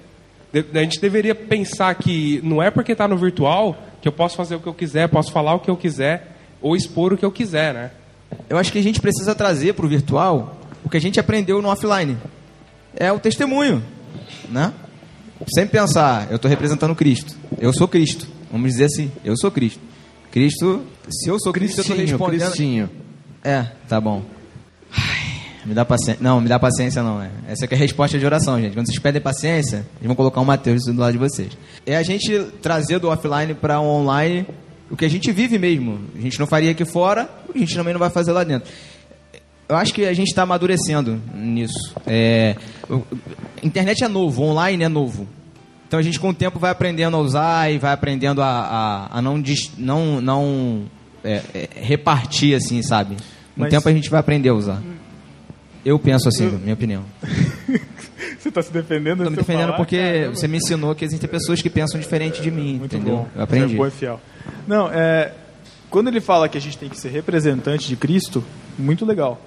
A gente deveria pensar que não é porque está no virtual que eu posso fazer o que eu quiser, posso falar o que eu quiser ou expor o que eu quiser, né? Eu acho que a gente precisa trazer para o virtual o que a gente aprendeu no offline. É o testemunho, né? Sempre pensar, eu estou representando Cristo. Eu sou Cristo. Vamos dizer assim, eu sou Cristo. Cristo, se eu sou Cristo, eu estou Cristinho, respondendo. Cristinho. É, tá bom. Ai, me dá paciência. Não, me dá paciência não. É. Essa é a resposta de oração, gente. Quando vocês pedem paciência, eles vão colocar um Mateus do lado de vocês. É a gente trazer do offline para o online o que a gente vive mesmo. A gente não faria aqui fora, a gente também não vai fazer lá dentro. Eu acho que a gente está amadurecendo nisso. É, internet é novo, online é novo. Então a gente com o tempo vai aprendendo a usar e vai aprendendo a, a, a não, não, não é, é, repartir assim, sabe? Com o tempo a gente vai aprender a usar. Eu penso assim, minha opinião. Você tá se defendendo? Estou me eu defendendo falar? porque Caramba. você me ensinou que existem pessoas que pensam diferente de mim, Muito entendeu? bom. Eu aprendi. É bom e fiel. Não, é, quando ele fala que a gente tem que ser representante de Cristo, muito legal.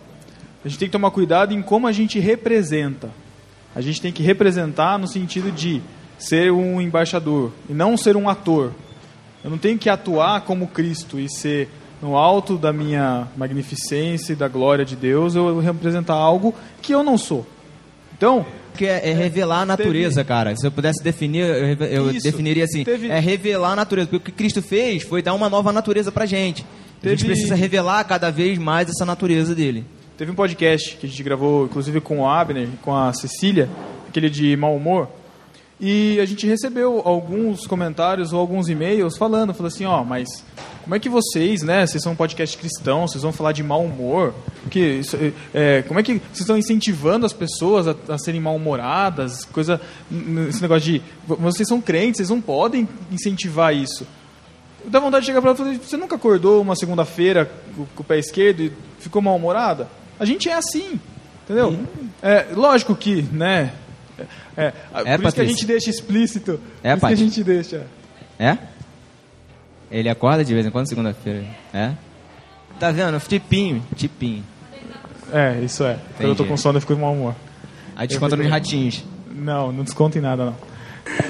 A gente tem que tomar cuidado em como a gente representa. A gente tem que representar no sentido de ser um embaixador e não ser um ator. Eu não tenho que atuar como Cristo e ser no alto da minha magnificência e da glória de Deus, eu representar algo que eu não sou. Então, Porque é, é revelar a natureza, cara. Se eu pudesse definir, eu, eu Isso. definiria assim: Teve- é revelar a natureza. Porque o que Cristo fez foi dar uma nova natureza pra gente. A gente Teve- precisa revelar cada vez mais essa natureza dele. Teve um podcast que a gente gravou, inclusive com o Abner, com a Cecília, aquele de mau humor, e a gente recebeu alguns comentários ou alguns e-mails falando, falando assim, ó, mas como é que vocês, né, vocês são um podcast cristão, vocês vão falar de mau humor, que isso, é, como é que vocês estão incentivando as pessoas a, a serem mal-humoradas, coisa, esse negócio de, vocês são crentes, vocês não podem incentivar isso. Dá vontade de chegar pra ela e falar, você nunca acordou uma segunda-feira com, com o pé esquerdo e ficou mal-humorada? A gente é assim, entendeu? É, lógico que, né? É, é, por isso que a gente deixa explícito. É, por isso que a gente deixa. É? Ele acorda de vez em quando, segunda-feira. É? Tá vendo? Tipinho, tipinho. É, isso é. Quando eu tô com sono, eu fico de mau humor. Aí desconta nos ratinhos. Não, não desconta em nada, não.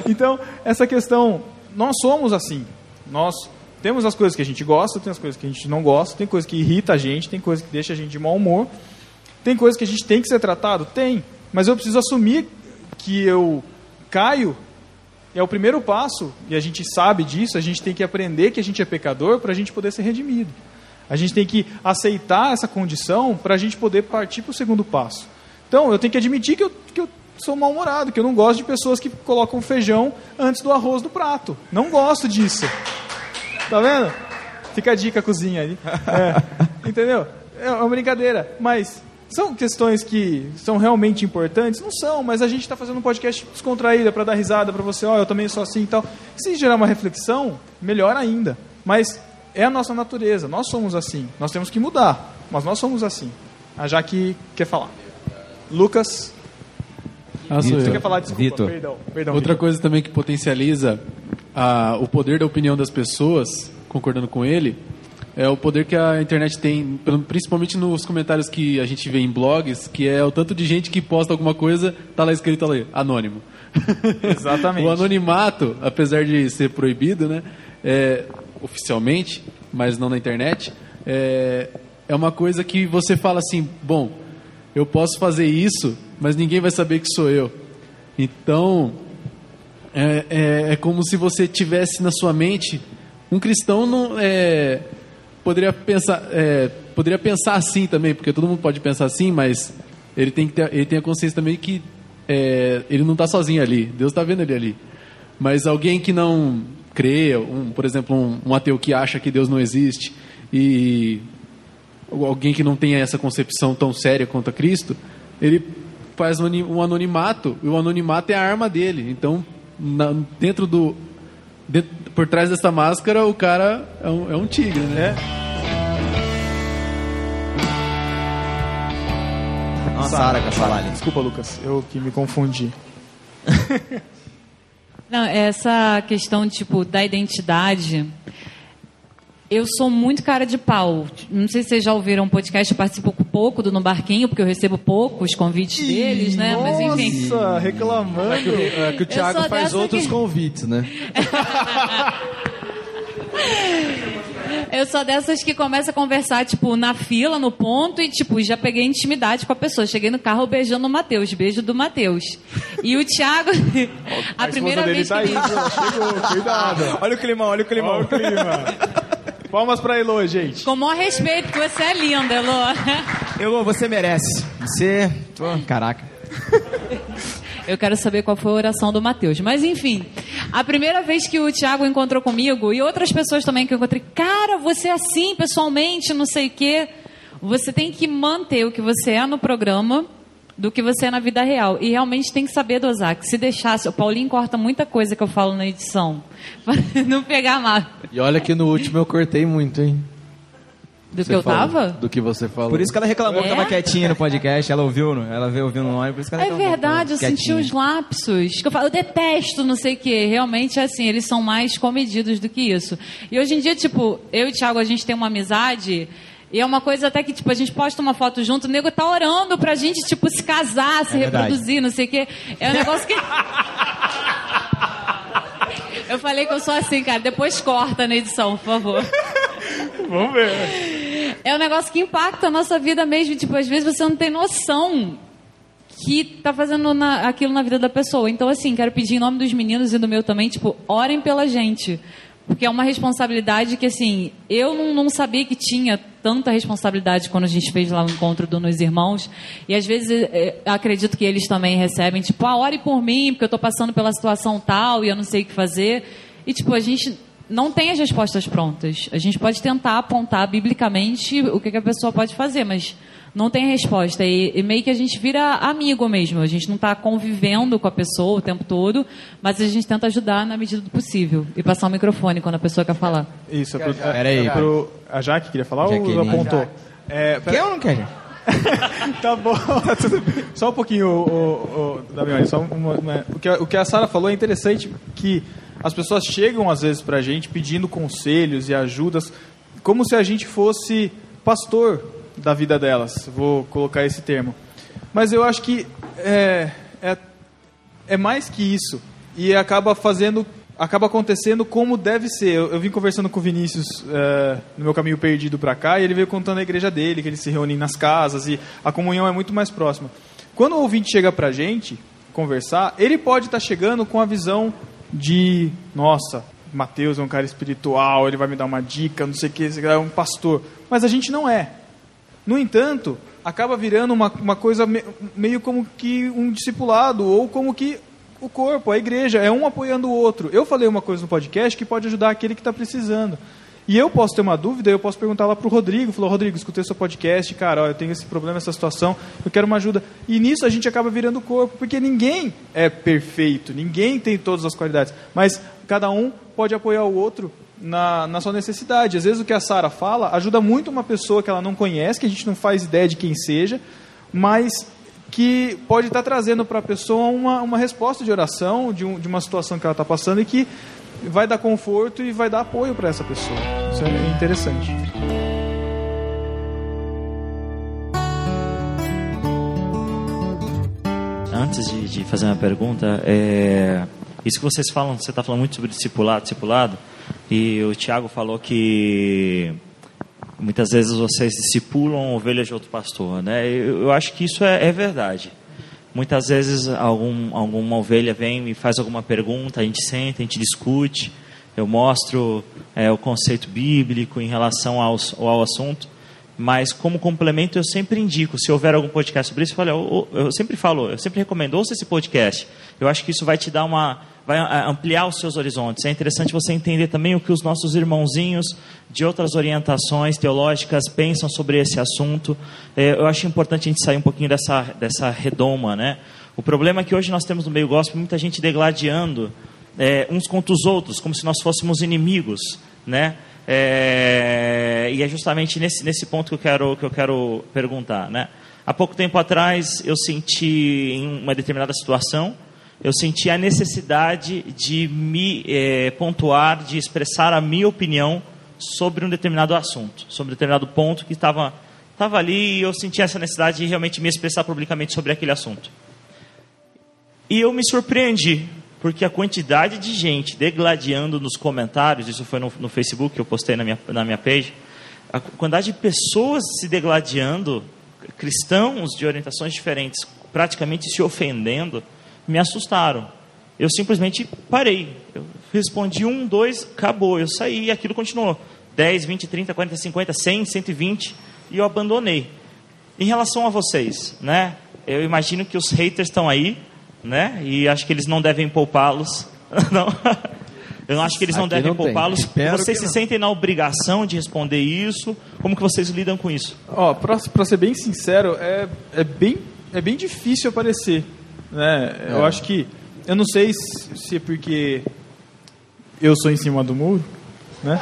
Então, essa questão, nós somos assim. Nós temos as coisas que a gente gosta, tem as coisas que a gente não gosta, tem coisas que irrita a gente, tem coisas que deixa a gente de mau humor, tem coisas que a gente tem que ser tratado? Tem. Mas eu preciso assumir que eu caio, é o primeiro passo, e a gente sabe disso, a gente tem que aprender que a gente é pecador para a gente poder ser redimido. A gente tem que aceitar essa condição para a gente poder partir para o segundo passo. Então, eu tenho que admitir que eu, que eu sou mal-humorado, que eu não gosto de pessoas que colocam feijão antes do arroz no prato. Não gosto disso. Tá vendo? Fica a dica, cozinha aí. É, entendeu? É uma brincadeira. Mas são questões que são realmente importantes? Não são, mas a gente está fazendo um podcast descontraído para dar risada para você. Ó, eu também sou assim e tal. Se gerar uma reflexão, melhor ainda. Mas é a nossa natureza. Nós somos assim. Nós temos que mudar. Mas nós somos assim. A Jaque quer falar. Lucas, Ah, sou você quer falar? Desculpa, Vitor. perdão. perdão Outra Vitor. coisa também que potencializa a- o poder da opinião das pessoas, concordando com ele, é o poder que a internet tem, principalmente nos comentários que a gente vê em blogs, que é o tanto de gente que posta alguma coisa, tá lá escrito ali, anônimo. Exatamente. o anonimato, apesar de ser proibido, né, é, oficialmente, mas não na internet, é, é uma coisa que você fala assim, bom, eu posso fazer isso, mas ninguém vai saber que sou eu. Então, é, é, é como se você tivesse na sua mente um cristão não é, poderia pensar é, poderia pensar assim também, porque todo mundo pode pensar assim, mas ele tem que ter, ele tem a consciência também que é, ele não está sozinho ali, Deus está vendo ele ali. Mas alguém que não crê, um, por exemplo, um, um ateu que acha que Deus não existe e alguém que não tenha essa concepção tão séria quanto a Cristo, ele faz um anonimato e o anonimato é a arma dele. Então, na, dentro do dentro, por trás dessa máscara, o cara é um, é um tigre, né? Uma Sara com essa ali. Desculpa, Lucas, eu que me confundi. Não, essa questão, tipo, da identidade. Eu sou muito cara de pau. Não sei se vocês já ouviram um podcast, eu participo pouco do No Barquinho, porque eu recebo poucos convites deles, né? Nossa, Mas enfim. reclamando. É que, o- é que o Thiago faz outros que- convites, né? Eu sou dessas que começa a conversar, tipo, na fila, no ponto, e, tipo, já peguei intimidade com a pessoa. Cheguei no carro beijando o Matheus, beijo do Matheus. E o Thiago, a, primeira dele vez tá que aí, ele... viu? Chegou, cuidado. Olha o climão, olha o climão. Olha o clima. Palmas pra Elo, gente. Com o maior respeito, que você é linda, Elô. Elô, você merece. Você. Caraca. Eu quero saber qual foi a oração do Matheus. Mas enfim, a primeira vez que o Thiago encontrou comigo e outras pessoas também que eu encontrei, cara, você é assim pessoalmente, não sei o quê. Você tem que manter o que você é no programa do que você é na vida real. E realmente tem que saber dosar. Que se deixasse, o Paulinho corta muita coisa que eu falo na edição. Pra não pegar mal. E olha que no último eu cortei muito, hein? Do Você que eu falou- tava? Do que você falou. Por isso que ela reclamou que É? tava quietinha no podcast. Ela ouviu, ela veio ouvindo no por isso que ela É verdade, eu senti Quietinha. os lapsos. Que eu, falo, eu detesto, não sei o quê. Realmente, assim, eles são mais comedidos do que isso. E hoje em dia, tipo, eu e o Thiago, a gente tem uma amizade. E é uma coisa até que, tipo, a gente posta uma foto junto, o nego tá orando pra gente, tipo, se casar, se É verdade. reproduzir, não sei o quê. É um negócio que. Eu falei que eu sou assim, cara. Depois corta na edição, por favor. Vamos ver. É um negócio que impacta a nossa vida mesmo. Tipo, às vezes você não tem noção que tá fazendo na- aquilo na vida da pessoa. Então, assim, quero pedir em nome dos meninos e do meu também, tipo, orem pela gente. Porque é uma responsabilidade que, assim, eu não, não sabia que tinha tanta responsabilidade quando a gente fez lá o encontro do Nos Irmãos. E às vezes eh, acredito que eles também recebem, tipo, ah, ore por mim, porque eu tô passando pela situação tal e eu não sei o que fazer. E, tipo, a gente não tem as respostas prontas. A gente pode tentar apontar biblicamente o que, que a pessoa pode fazer, mas não tem resposta. E, e meio que a gente vira amigo mesmo. A gente não está convivendo com a pessoa o tempo todo, mas a gente tenta ajudar na medida do possível. E passar o microfone quando a pessoa quer falar. Isso, é pro, Pera aí, é pro, a Jaque queria falar ou Jaqueline. apontou? É, Quer ou não quer, tá bom, tá. Só um pouquinho, o, o, o, Damiani, só uma- uma- o, que, a- o que a Sara falou é interessante que as pessoas chegam às vezes pra gente pedindo conselhos e ajudas, como se a gente fosse pastor da vida delas. Vou colocar esse termo. Mas eu acho que é, é, é mais que isso. E acaba fazendo. Acaba acontecendo como deve ser. Eu, eu vim conversando com o Vinícius é, no meu caminho perdido para cá e ele veio contando a igreja dele, que eles se reúnem nas casas e a comunhão é muito mais próxima. Quando o ouvinte chega pra gente conversar, ele pode estar chegando com a visão de, nossa, Mateus é um cara espiritual, ele vai me dar uma dica, não sei o que, é um pastor. Mas a gente não é. No entanto, acaba virando uma, uma coisa me- meio como que um discipulado, ou como que o corpo, a igreja, é um apoiando o outro. Eu falei uma coisa no podcast que pode ajudar aquele que está precisando. E eu posso ter uma dúvida, eu posso perguntar lá para o Rodrigo, falou, Rodrigo, escutei seu podcast, cara, ó, eu tenho esse problema, essa situação, eu quero uma ajuda. E nisso a gente acaba virando corpo, porque ninguém é perfeito, ninguém tem todas as qualidades, mas cada um pode apoiar o outro na, na sua necessidade. Às vezes o que a Sara fala ajuda muito uma pessoa que ela não conhece, que a gente não faz ideia de quem seja, mas que pode estar trazendo para a pessoa uma, uma resposta de oração de, um, de uma situação que ela está passando e que vai dar conforto e vai dar apoio para essa pessoa. Isso é interessante. Antes de, de fazer uma pergunta, é, isso que vocês falam, você está falando muito sobre discipulado, discipulado, e o Tiago falou que Muitas vezes vocês discipulam ovelhas de outro pastor, né? Eu, acho que isso é, é verdade. Muitas vezes algum, alguma ovelha vem e faz alguma pergunta, a gente senta, a gente discute, eu mostro é, o conceito bíblico em relação ao, ao assunto, mas como complemento eu sempre indico, se houver algum podcast sobre isso, eu, eu, eu sempre falo, eu sempre recomendo, ouça esse podcast. Eu acho que isso vai te dar uma, vai ampliar os seus horizontes. É interessante você entender também o que os nossos irmãozinhos de outras orientações teológicas pensam sobre esse assunto. É, eu acho importante a gente sair um pouquinho dessa, dessa redoma, né? O problema é que hoje nós temos no meio gospel muita gente degladiando é, uns contra os outros, como se nós fôssemos inimigos, né? É, e é justamente nesse, nesse ponto que eu quero, que eu quero perguntar, né? Há pouco tempo atrás eu senti em uma determinada situação eu senti a necessidade de me é, pontuar, de expressar a minha opinião sobre um determinado assunto, sobre um determinado ponto que estava estava ali e eu senti essa necessidade de realmente me expressar publicamente sobre aquele assunto. E eu me surpreendi, porque a quantidade de gente degladiando nos comentários, isso foi no, no Facebook que eu postei na minha, na minha page, a quantidade de pessoas se degladiando, cristãos de orientações diferentes, praticamente se ofendendo, me assustaram. Eu simplesmente parei. Eu respondi um, dois, acabou. Eu saí e aquilo continuou. 10, 20, 30, 40, 50, 100, 120 e eu abandonei. Em relação a vocês, né? Eu imagino que os haters estão aí, né? E acho que eles não devem poupá-los. não. Eu acho que eles não Aqui devem poupá-los. Vocês se não. sentem na obrigação de responder isso? Como que vocês lidam com isso? Ó, para ser bem sincero, é, é, bem, é bem difícil aparecer né? É. Eu acho que. Eu não sei se, se é porque eu sou em cima do muro, né?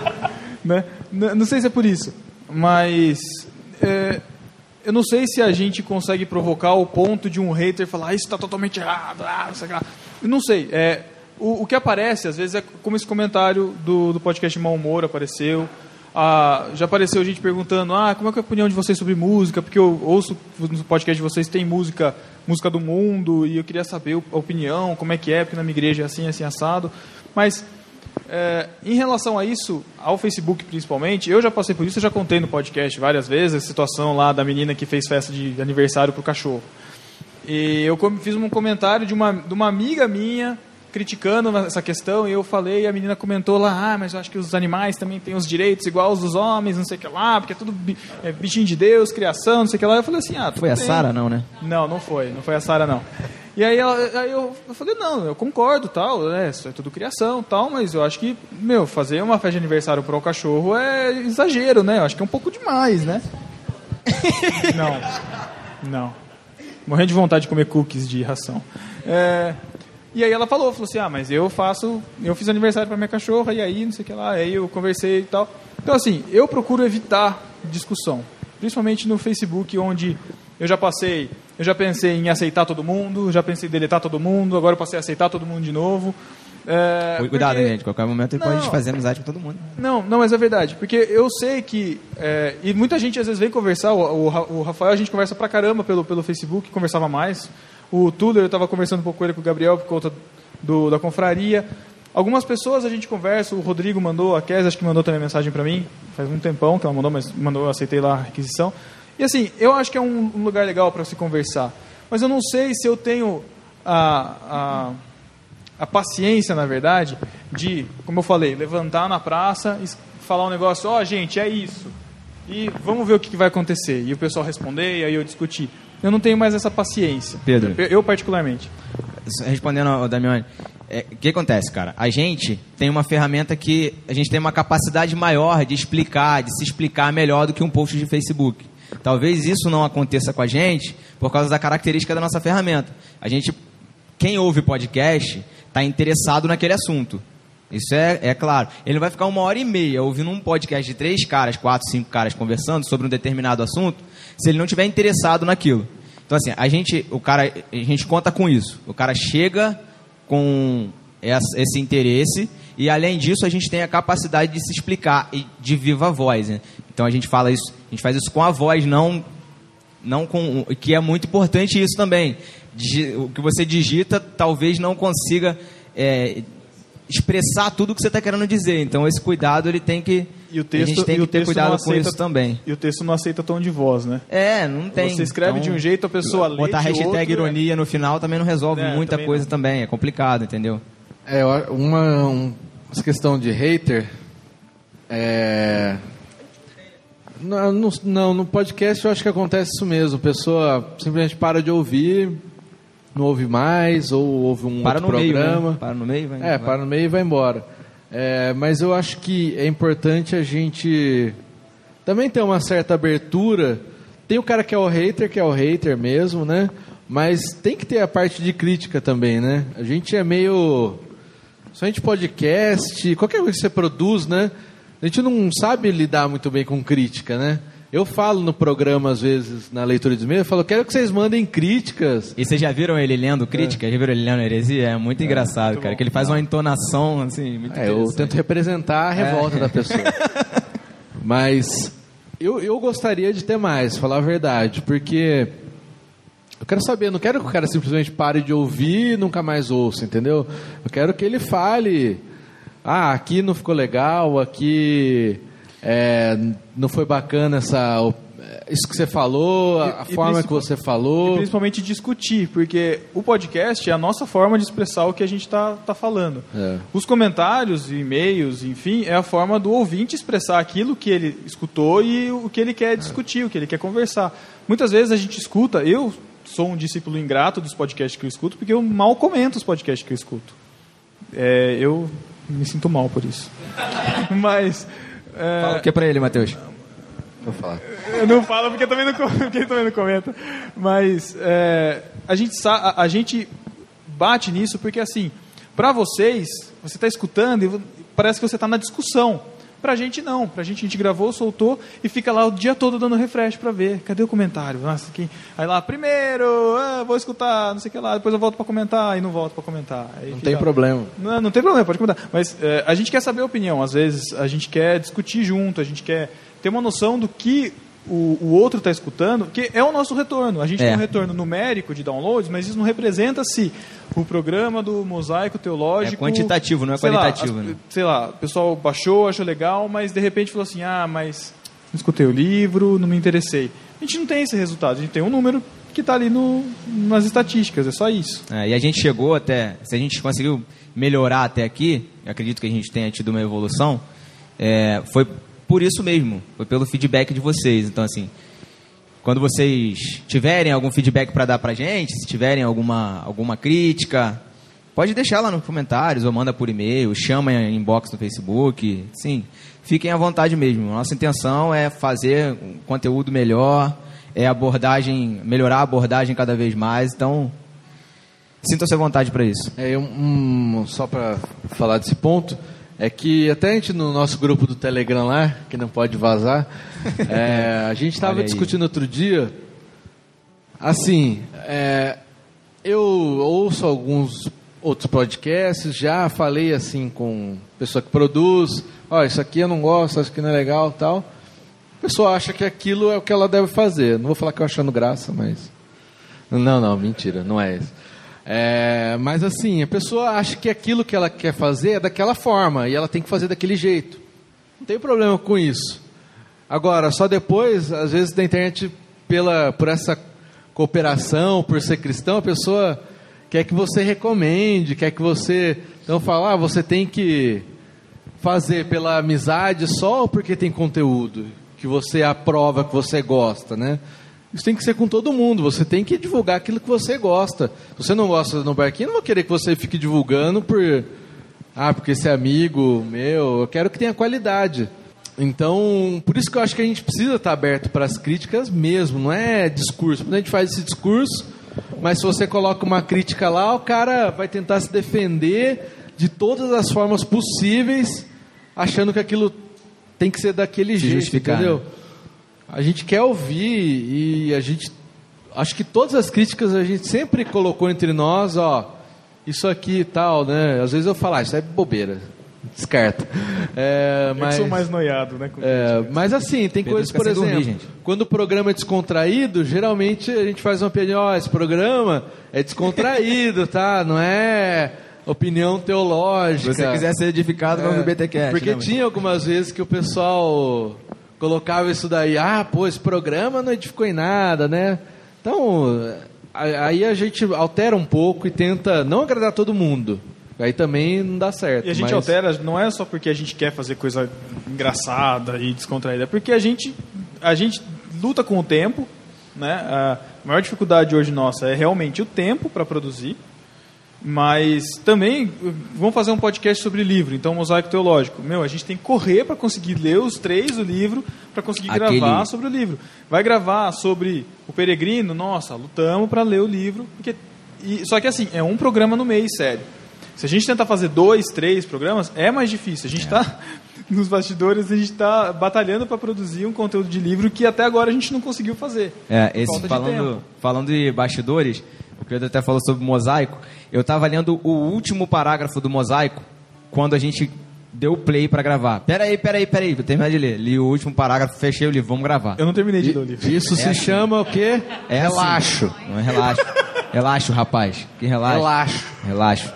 né? Não sei se é por isso, mas é, eu não sei se a gente consegue provocar o ponto de um hater falar ah, isso está totalmente errado, ah, não sei lá. Eu não sei. É, o, o, que aparece às vezes é como esse comentário do, do podcast Mau Humor apareceu. Ah, já apareceu gente perguntando, ah, como é, é a opinião de vocês sobre música? Porque eu ouço no podcast de vocês tem música, música do mundo e eu queria saber a opinião, como é que é, porque na minha igreja é assim, assim assado. Mas é, em relação a isso, ao Facebook principalmente, eu já passei por isso, eu já contei no podcast várias vezes a situação lá da menina que fez festa de aniversário pro cachorro. E eu fiz um comentário de uma, de uma amiga minha criticando essa questão, e eu falei, e a menina comentou lá, ah, mas eu acho que os animais também têm os direitos igual os dos homens, não sei o que lá, porque é tudo é, bichinho de Deus, criação, não sei o que lá. Eu falei assim, ah, Foi a Sara não, né? Não, não foi, não foi a Sara não. E aí, ela, aí eu, eu, falei, não, eu concordo, tal, né, isso é tudo criação, tal, mas eu acho que, meu, fazer uma festa de aniversário para o cachorro é exagero, né? Eu acho que é um pouco demais, né? não, não. Morrendo de vontade de comer cookies de ração. É, e aí ela falou, falou assim, ah, mas eu faço, eu fiz aniversário para minha cachorra, e aí, não sei o que lá, aí eu conversei e tal. Então, assim, eu procuro evitar discussão, principalmente no Facebook, onde eu já passei, eu já pensei em aceitar todo mundo, já pensei em deletar todo mundo, agora eu passei a aceitar todo mundo de novo. É, Cuidado, porque... gente, qualquer momento ele não, pode fazer amizade com todo mundo. Não, não, mas é verdade, porque eu sei que. É, e muita gente às vezes vem conversar, o, o, o Rafael a gente conversa pra caramba pelo, pelo Facebook, conversava mais. O Tuller, eu estava conversando um pouco com ele, com o Gabriel, por conta do, da confraria. Algumas pessoas a gente conversa, o Rodrigo mandou, a Kes acho que mandou também mensagem para mim, faz um tempão que ela mandou, mas mandou, aceitei lá a requisição. E assim, eu acho que é um, um lugar legal para se conversar, mas eu não sei se eu tenho a, a, a, paciência, na verdade, de, como eu falei, levantar na praça e falar um negócio, ó oh, gente, é isso, e vamos ver o que, que vai acontecer. E o pessoal responder, e aí eu discutir. Eu não tenho mais essa paciência. Pedro. Eu, eu particularmente. Respondendo ao Damiani, é, o que acontece, cara? A gente tem uma ferramenta que a gente tem uma capacidade maior de explicar, de se explicar melhor do que um post de Facebook. Talvez isso não aconteça com a gente por causa da característica da nossa ferramenta. A gente, quem ouve podcast, está interessado naquele assunto. Isso é, é claro. Ele vai ficar uma hora e meia ouvindo um podcast de três caras, quatro, cinco caras conversando sobre um determinado assunto, se ele não tiver interessado naquilo. Então assim, a gente, o cara, a gente conta com isso. O cara chega com esse interesse e além disso a gente tem a capacidade de se explicar e de viva voz. Né? Então a gente fala isso, a gente faz isso com a voz, não não com que é muito importante isso também. O que você digita talvez não consiga é, expressar tudo o que você está querendo dizer. Então esse cuidado ele tem que E o a texto, gente tem e que o ter texto cuidado não com aceita, isso também. E o texto não aceita tom de voz, né? É, não tem. Você escreve Então, de um jeito, a pessoa lê Botar hashtag outro, ironia no final também não resolve É, muita também coisa não. também. É complicado, entendeu? É, uma, um- essa questão de hater. É. Não, no- não, no podcast eu acho que acontece isso mesmo. A pessoa simplesmente para de ouvir, não ouve mais, ou ouve um Para outro no meio, programa. né? Para no meio, vai. É, vai. para no meio e vai embora. É, mas eu acho que é importante a gente também ter uma certa abertura. Tem o cara que é o hater, que é o hater mesmo, né? Mas tem que ter a parte de crítica também, né? A gente é meio. Somente podcast, qualquer coisa que você produz, né? A gente não sabe lidar muito bem com crítica, né? Eu falo no programa, às vezes, na leitura de e-mail, eu falo, quero que vocês mandem críticas. E vocês já viram ele lendo crítica? Já viram ele lendo heresia? É muito engraçado, cara. Que ele faz uma entonação, assim, muito É, eu tento representar a revolta É. da pessoa. Mas eu, eu gostaria de ter mais, falar a verdade, porque eu quero saber, não quero que o cara simplesmente pare de ouvir e nunca mais ouça, entendeu? Eu quero que ele fale, ah, aqui não ficou legal, aqui é, não foi bacana essa isso que você falou, a, E- e forma que principal- você falou. E principalmente discutir, porque o podcast é a nossa forma de expressar o que a gente está tá falando. É. Os comentários, e-mails, enfim, é a forma do ouvinte expressar aquilo que ele escutou e o que ele quer discutir, o que ele quer conversar. Muitas vezes a gente escuta, eu sou um discípulo ingrato dos podcasts que eu escuto, porque eu mal comento os podcasts que eu escuto. É, eu me sinto mal por isso. Mas. É, Fala o que pra ele, Matheus? Vou falar. eu não falo porque também não, porque também não comenta. Mas é, a, gente a, a gente bate nisso porque, assim, para vocês, você está escutando e parece que você está na discussão. Pra gente não. Pra gente a gente gravou, soltou e fica lá o dia todo dando refresh pra ver. Cadê o comentário? Nossa, quem... Aí lá, primeiro, ah, vou escutar, não sei o que lá, depois eu volto pra comentar e não volto pra comentar. Aí Não fica- tem problema. não, não tem problema, pode comentar. Mas é, a gente quer saber a opinião. Às vezes a gente quer discutir junto, a gente quer ter uma noção do que o, o outro está escutando, que é o nosso retorno. A gente É. tem um retorno numérico de downloads, mas isso não representa se o programa do Mosaico Teológico. É quantitativo, não é sei lá, qualitativo, as- né? Sei lá, o pessoal baixou, achou legal, mas de repente falou assim: ah, mas não escutei o livro, não me interessei. A gente não tem esse resultado, a gente tem um número que está ali no, nas estatísticas, é só isso. É, e a gente chegou até, se a gente conseguiu melhorar até aqui, acredito que a gente tenha tido uma evolução, é, foi por isso mesmo, foi pelo feedback de vocês. Então, assim, quando vocês tiverem algum feedback para dar pra gente, se tiverem alguma, alguma crítica, pode deixar lá nos comentários, ou manda por e-mail, chama em inbox no Facebook, sim, fiquem à vontade mesmo. Nossa intenção é fazer um conteúdo melhor, é abordagem, melhorar a abordagem cada vez mais, então sintam-se à vontade para isso. É, um- só para falar desse ponto, é que até a gente no nosso grupo do Telegram lá, que não pode vazar, é, a gente estava discutindo outro dia, assim, é, eu ouço alguns outros podcasts, já falei assim com pessoa que produz, ó, isso aqui eu não gosto, isso aqui não é legal tal. A pessoa acha que aquilo é o que ela deve fazer. Não vou falar que eu achando graça, mas. Não, não, mentira, não é isso. É, mas assim, a pessoa acha que aquilo que ela quer fazer é daquela forma e ela tem que fazer daquele jeito. Não tem problema com isso. Agora, só depois, às vezes, da internet, pela, por essa cooperação, por ser cristão, a pessoa quer que você recomende, quer que você. Então, fala, ah, você tem que fazer pela amizade só porque tem conteúdo que você aprova, que você gosta, né? Isso tem que ser com todo mundo. Você tem que divulgar aquilo que você gosta. Se você não gosta no barquinho, eu não vou querer que você fique divulgando por ah, porque esse é amigo meu. Eu quero que tenha qualidade. Então, por isso que eu acho que a gente precisa estar aberto para as críticas mesmo, não é discurso. Quando a gente faz esse discurso, mas se você coloca uma crítica lá, o cara vai tentar se defender de todas as formas possíveis, achando que aquilo tem que ser daquele Se jeito, entendeu? né? A gente quer ouvir e a gente acho que todas as críticas a gente sempre colocou entre nós, ó, isso aqui e tal, né? Às vezes eu falo, ah, isso é bobeira, descarta. É, Eu que mas sou mais noiado, né? com é, mas assim, tem coisas, por exemplo, dormir, quando o programa é descontraído, geralmente a gente faz uma piadinha, ó, esse programa é descontraído, tá? Não é opinião teológica. Se você quiser ser edificado, vamos no BTCast. Porque né, mas- tinha algumas vezes que o pessoal colocava isso daí, ah, pô, esse programa não edificou em nada, né? Então, aí a gente altera um pouco e tenta não agradar todo mundo. Aí também não dá certo. E a gente mas- altera, não é só porque a gente quer fazer coisa engraçada e descontraída, é porque a gente, a gente luta com o tempo, né? A maior dificuldade hoje nossa é realmente o tempo para produzir, mas também vamos fazer um podcast sobre livro, então mosaico teológico. Meu, a gente tem que correr para conseguir ler os três do livro, para conseguir Aquele- gravar sobre o livro. Vai gravar sobre o peregrino, nossa, lutamos para ler o livro, porque e- só que assim, é um programa no mês, sério. Se a gente tentar fazer dois, três programas, é mais difícil. A gente está nos bastidores, a gente está batalhando para produzir um conteúdo de livro que até agora a gente não conseguiu fazer. É, esse, de falando, falando de bastidores, o Pedro até falou sobre mosaico. Eu estava lendo o último parágrafo do mosaico quando a gente deu play para gravar. Peraí, peraí, peraí, vou terminar de ler. Li o último parágrafo, fechei o livro, vamos gravar. Eu não terminei de ler o livro. Isso se chama o quê? É Relaxo. Assim. Não é relaxo. relaxo, rapaz. Que relaxo. Relaxo. Relaxo.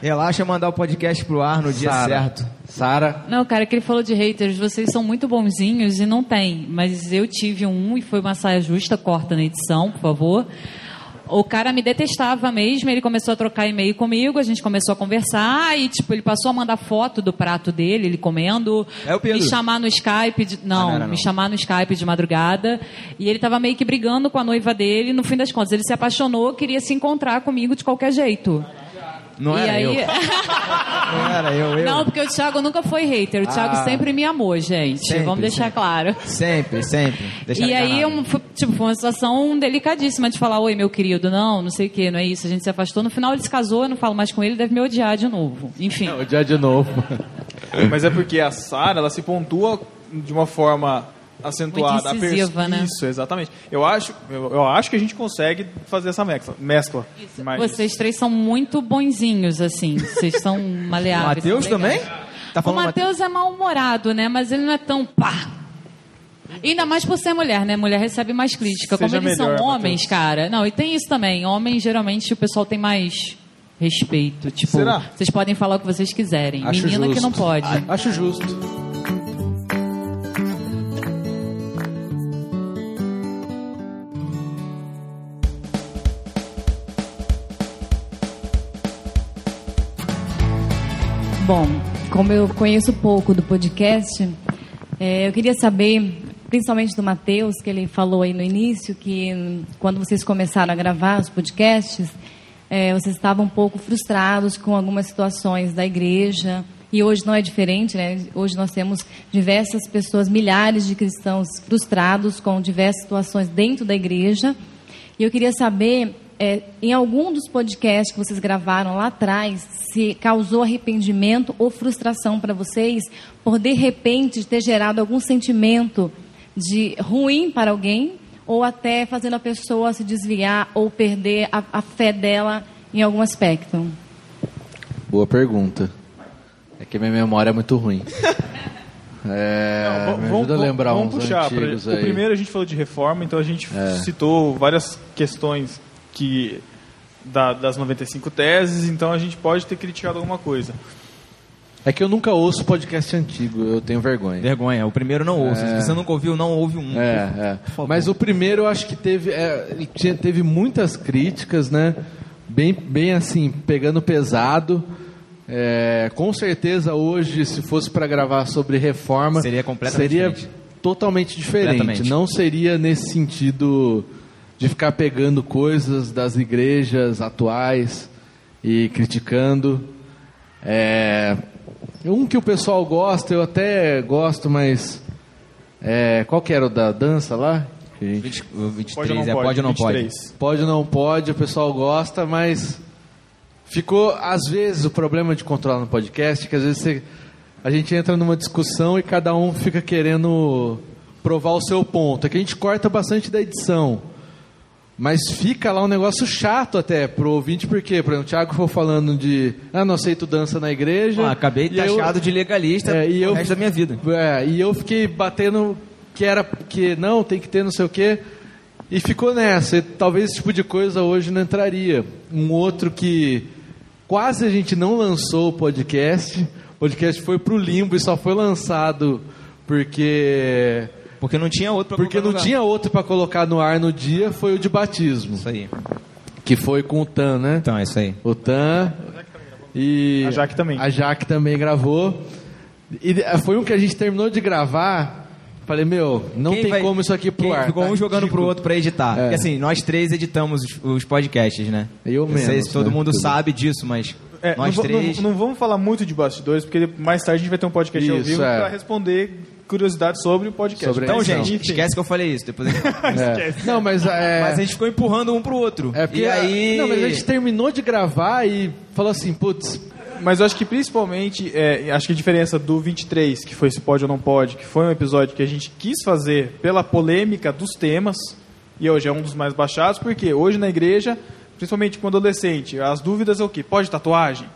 Relaxa mandar o podcast pro ar no dia Sara. certo. Sara. Não, cara, que ele falou de haters, vocês são muito bonzinhos e não tem. Mas eu tive um e foi uma saia justa, corta na edição, por favor. O cara me detestava mesmo, ele começou a trocar e-mail comigo, a gente começou a conversar e, tipo, ele passou a mandar foto do prato dele, ele comendo, É o Pedro. me chamar no Skype, de- não, Ah, não não. me chamar no Skype de madrugada, e ele tava meio que brigando com a noiva dele, no fim das contas, ele se apaixonou, queria se encontrar comigo de qualquer jeito. Não e era aí... eu. Não era eu, eu. Não, porque o Thiago nunca foi hater. O Thiago Ah. sempre me amou, gente. Sempre, Vamos deixar sempre. claro. Sempre, sempre. Deixa e aí, um, tipo, foi uma situação delicadíssima de falar, oi, meu querido, não, não sei o que, não é isso. A gente se afastou. No final ele se casou, eu não falo mais com ele, deve me odiar de novo. Enfim. O dia de novo. Mas é porque a Sara, ela se pontua de uma forma acentuada. Muito incisiva, né? Isso, exatamente. Eu acho, eu, eu acho que a gente consegue fazer essa mescla. mescla. Mas- Vocês três são muito bonzinhos, assim. Vocês são maleáveis. Matheus também? Tá o Matheus é mal-humorado, né? Mas ele não é tão pá. Ainda mais por ser mulher, né? Mulher recebe mais crítica. Como Seja eles melhor, são homens, Matheus. cara. Não, e tem isso também. Homens, geralmente, o pessoal tem mais respeito. Tipo, Será? vocês podem falar o que vocês quiserem. Acho Menina que justo. não pode. Acho justo. Bom, como eu conheço pouco do podcast, é, eu queria saber, principalmente do Matheus, que ele falou aí no início, que hum, quando vocês começaram a gravar os podcasts, é, vocês estavam um pouco frustrados com algumas situações da igreja. E hoje não é diferente, né? Hoje nós temos diversas pessoas, milhares de cristãos frustrados com diversas situações dentro da igreja. E eu queria saber, é, em algum dos podcasts que vocês gravaram lá atrás, se causou arrependimento ou frustração para vocês por de repente ter gerado algum sentimento de ruim para alguém ou até fazendo a pessoa se desviar ou perder a, a fé dela em algum aspecto. Boa pergunta. É que minha memória é muito ruim. É, Não, me vamos- ajuda a lembrar vamos uns puxar. antigos pra- aí. O primeiro a gente falou de reforma, então a gente É. citou várias questões que da- das 95 teses, então a gente pode ter criticado alguma coisa. É que eu nunca ouço podcast antigo, eu tenho vergonha. Vergonha, o primeiro não ouça. É. Se você nunca ouviu, não ouve um. É, é. Mas o primeiro eu acho que teve, é, tinha- teve muitas críticas, né? Bem, bem assim, pegando pesado. É, com certeza hoje, se fosse para gravar sobre reforma, Seria completamente seria diferente. totalmente diferente. Completamente. Não seria nesse sentido de ficar pegando coisas das igrejas atuais e criticando. É, um que o pessoal gosta, eu até gosto, mas é, qual que era o da dança lá? Que a gente- O 23 Pode ou não é pode? pode ou não 23. Pode ou não pode, o pessoal gosta, mas ficou, às vezes, o problema de controlar no podcast, que às vezes você- a gente entra numa discussão e cada um fica querendo provar o seu ponto. É que a gente corta bastante da edição. Mas fica lá um negócio chato até pro ouvinte, porque, por exemplo, o Thiago foi falando de ah, não aceito dança na igreja. Ah, acabei de E eu- taxado de legalista É, e eu- resto da minha vida. é, e eu fiquei batendo que era que não, tem que ter não sei o quê. E ficou nessa. E talvez esse tipo de coisa hoje não entraria. Um outro que Quase a gente não lançou o podcast. O podcast foi pro limbo e só foi lançado porque Porque não tinha outro pra porque colocar não lugar. tinha outro para colocar no ar no dia, foi o de batismo. Isso aí. Que foi com o Tan, né? Então, é isso aí. O Tan e A Jaque também. A Jaque também gravou. E eh, foi um que a gente terminou de gravar. Falei, meu, não Quem tem vai- como isso aqui pro quem ar. Ficou tá um jogando pro outro pra editar. É. Porque assim, nós três editamos os, os podcasts, né? Eu Não sei se todo né? mundo Tudo. sabe disso, mas É, nós não, três. Não, não vamos falar muito de bastidores, porque mais tarde a gente vai ter um podcast ao Isso, vivo é. para responder curiosidades sobre o podcast. Sobre- Então, gente, enfim. esquece que eu falei isso. Depois a gente... É. Não, mas é. Mas a gente ficou empurrando um pro outro. É porque e aí. Não, mas a gente terminou de gravar e falou assim, putz, Mas eu acho que principalmente, é, acho que a diferença do 23, que foi se pode ou não pode, que foi um episódio que a gente quis fazer pela polêmica dos temas, e hoje é um dos mais baixados, porque hoje na igreja, principalmente com adolescente, as dúvidas é o quê? Pode tatuagem?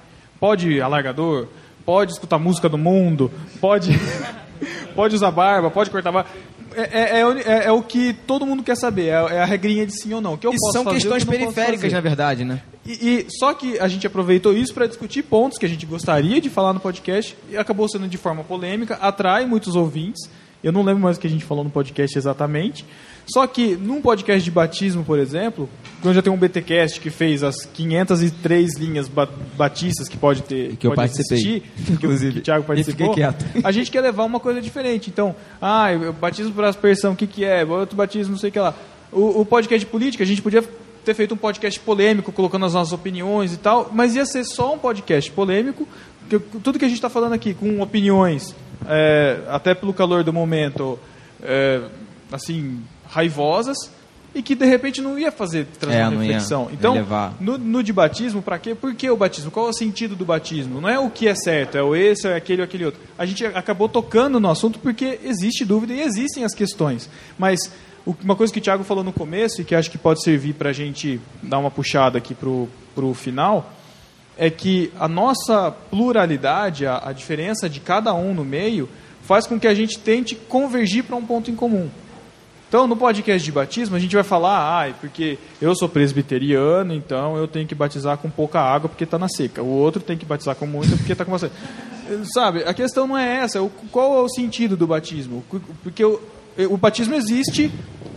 Pode alargador? Pode escutar música do mundo? Pode, pode usar barba? Pode cortar barba? É, é, é, é o que todo mundo quer saber, é, é a regrinha de sim ou não. O que eu E posso são fazer, questões periféricas, na verdade, né? E, e- só que a gente aproveitou isso para discutir pontos que a gente gostaria de falar no podcast e acabou sendo de forma polêmica, atrai muitos ouvintes. Eu não lembro mais o que a gente falou no podcast exatamente. Só que num podcast de batismo, por exemplo, quando já tem um BTcast que fez as 503 linhas ba batistas que pode ter, que eu pode o- inclusive. que o Thiago participou. A gente quer levar uma coisa diferente. Então, ah, eu batismo por aspersão, o que que é? Outro batismo, não sei o que lá. O, o podcast de política, a gente podia ter feito um podcast polêmico, colocando as nossas opiniões e tal, mas ia ser só um podcast polêmico, que, tudo que a gente está falando aqui, com opiniões, é, até pelo calor do momento, é, assim, raivosas, e que de repente não ia fazer trazer É, uma reflexão. então, no, no de batismo, para quê? Por que o batismo? Qual é o sentido do batismo? Não é o que é certo, é o esse, é aquele ou aquele outro. A gente acabou tocando no assunto porque existe dúvida e existem as questões. Mas uma coisa que o Thiago falou no começo e que acho que pode servir para a gente dar uma puxada aqui para o final é que a nossa pluralidade, a, a diferença de cada um no meio, faz com que a gente tente convergir para um ponto em comum. Então, no podcast de batismo, a gente vai falar, ah, porque eu sou presbiteriano, então eu tenho que batizar com pouca água porque está na seca. O outro tem que batizar com muita porque está com você. Sabe, a questão não é essa. O- Qual é o sentido do batismo? Porque o, o batismo existe,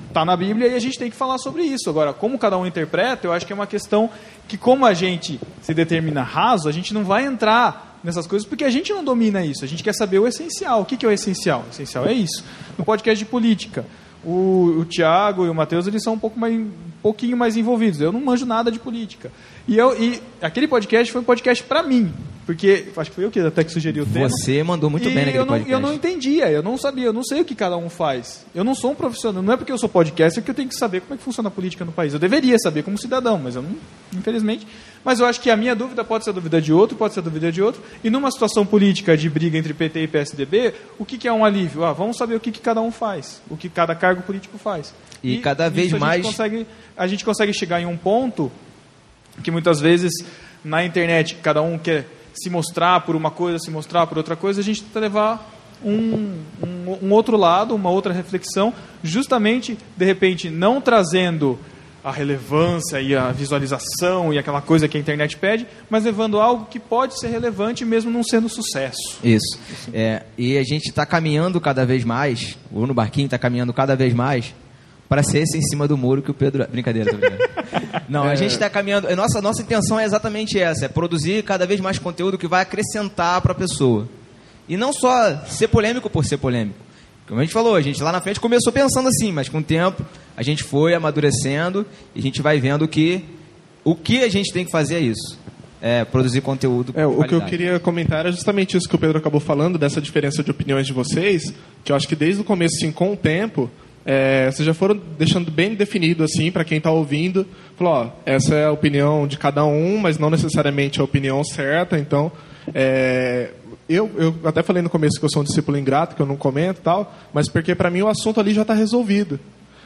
está na Bíblia e a gente tem que falar sobre isso. Agora, como cada um interpreta, eu acho que é uma questão que, como a gente se determina raso, a gente não vai entrar nessas coisas porque a gente não domina isso. A gente quer saber o essencial. O que, que é o essencial? O essencial é isso. No podcast de política, o, o Tiago e o Matheus eles são um pouco mais, pouquinho mais envolvidos. Eu não manjo nada de política. E, eu, e aquele podcast foi um podcast para mim. Porque acho que foi eu que até que sugeriu o tema. Você mandou muito E bem naquele eu não, podcast. eu não entendia, eu não sabia, eu não sei o que cada um faz. Eu não sou um profissional, não é porque eu sou podcaster que eu tenho que saber como é que funciona a política no país. Eu deveria saber como cidadão, mas eu não, infelizmente. Mas eu acho que a minha dúvida pode ser a dúvida de outro, pode ser a dúvida de outro. E numa situação política de briga entre PT e PSDB, o que, que é um alívio? Ah, vamos saber o que, que cada um faz, o que cada cargo político faz. E cada vez a gente mais- consegue, a gente consegue chegar em um ponto que muitas vezes na internet cada um quer se mostrar por uma coisa, se mostrar por outra coisa, a gente tenta levar um, um, um outro lado, uma outra reflexão, justamente, de repente, não trazendo a relevância e a visualização e aquela coisa que a internet pede, mas levando algo que pode ser relevante mesmo não sendo sucesso. Isso. É, e a gente está caminhando cada vez mais, o No Barquinho está caminhando cada vez mais para ser esse em cima do muro que o Pedro. Brincadeira, tô brincando. Não, a gente está caminhando. Nossa, nossa intenção é exatamente essa: é produzir cada vez mais conteúdo que vai acrescentar para a pessoa. E não só ser polêmico por ser polêmico. Como a gente falou, a gente lá na frente começou pensando assim, mas com o tempo a gente foi amadurecendo e a gente vai vendo que o que a gente tem que fazer é isso: é produzir conteúdo. É, o que eu queria comentar era justamente isso que o Pedro acabou falando, dessa diferença de opiniões de vocês, que eu acho que desde o começo, assim, com o tempo, é, vocês já foram deixando bem definido, assim, para quem está ouvindo, falou, ó, essa é a opinião de cada um, mas não necessariamente a opinião certa, então, é, eu, eu até falei no começo que eu sou um discípulo ingrato, que eu não comento e tal, mas porque para mim o assunto ali já está resolvido.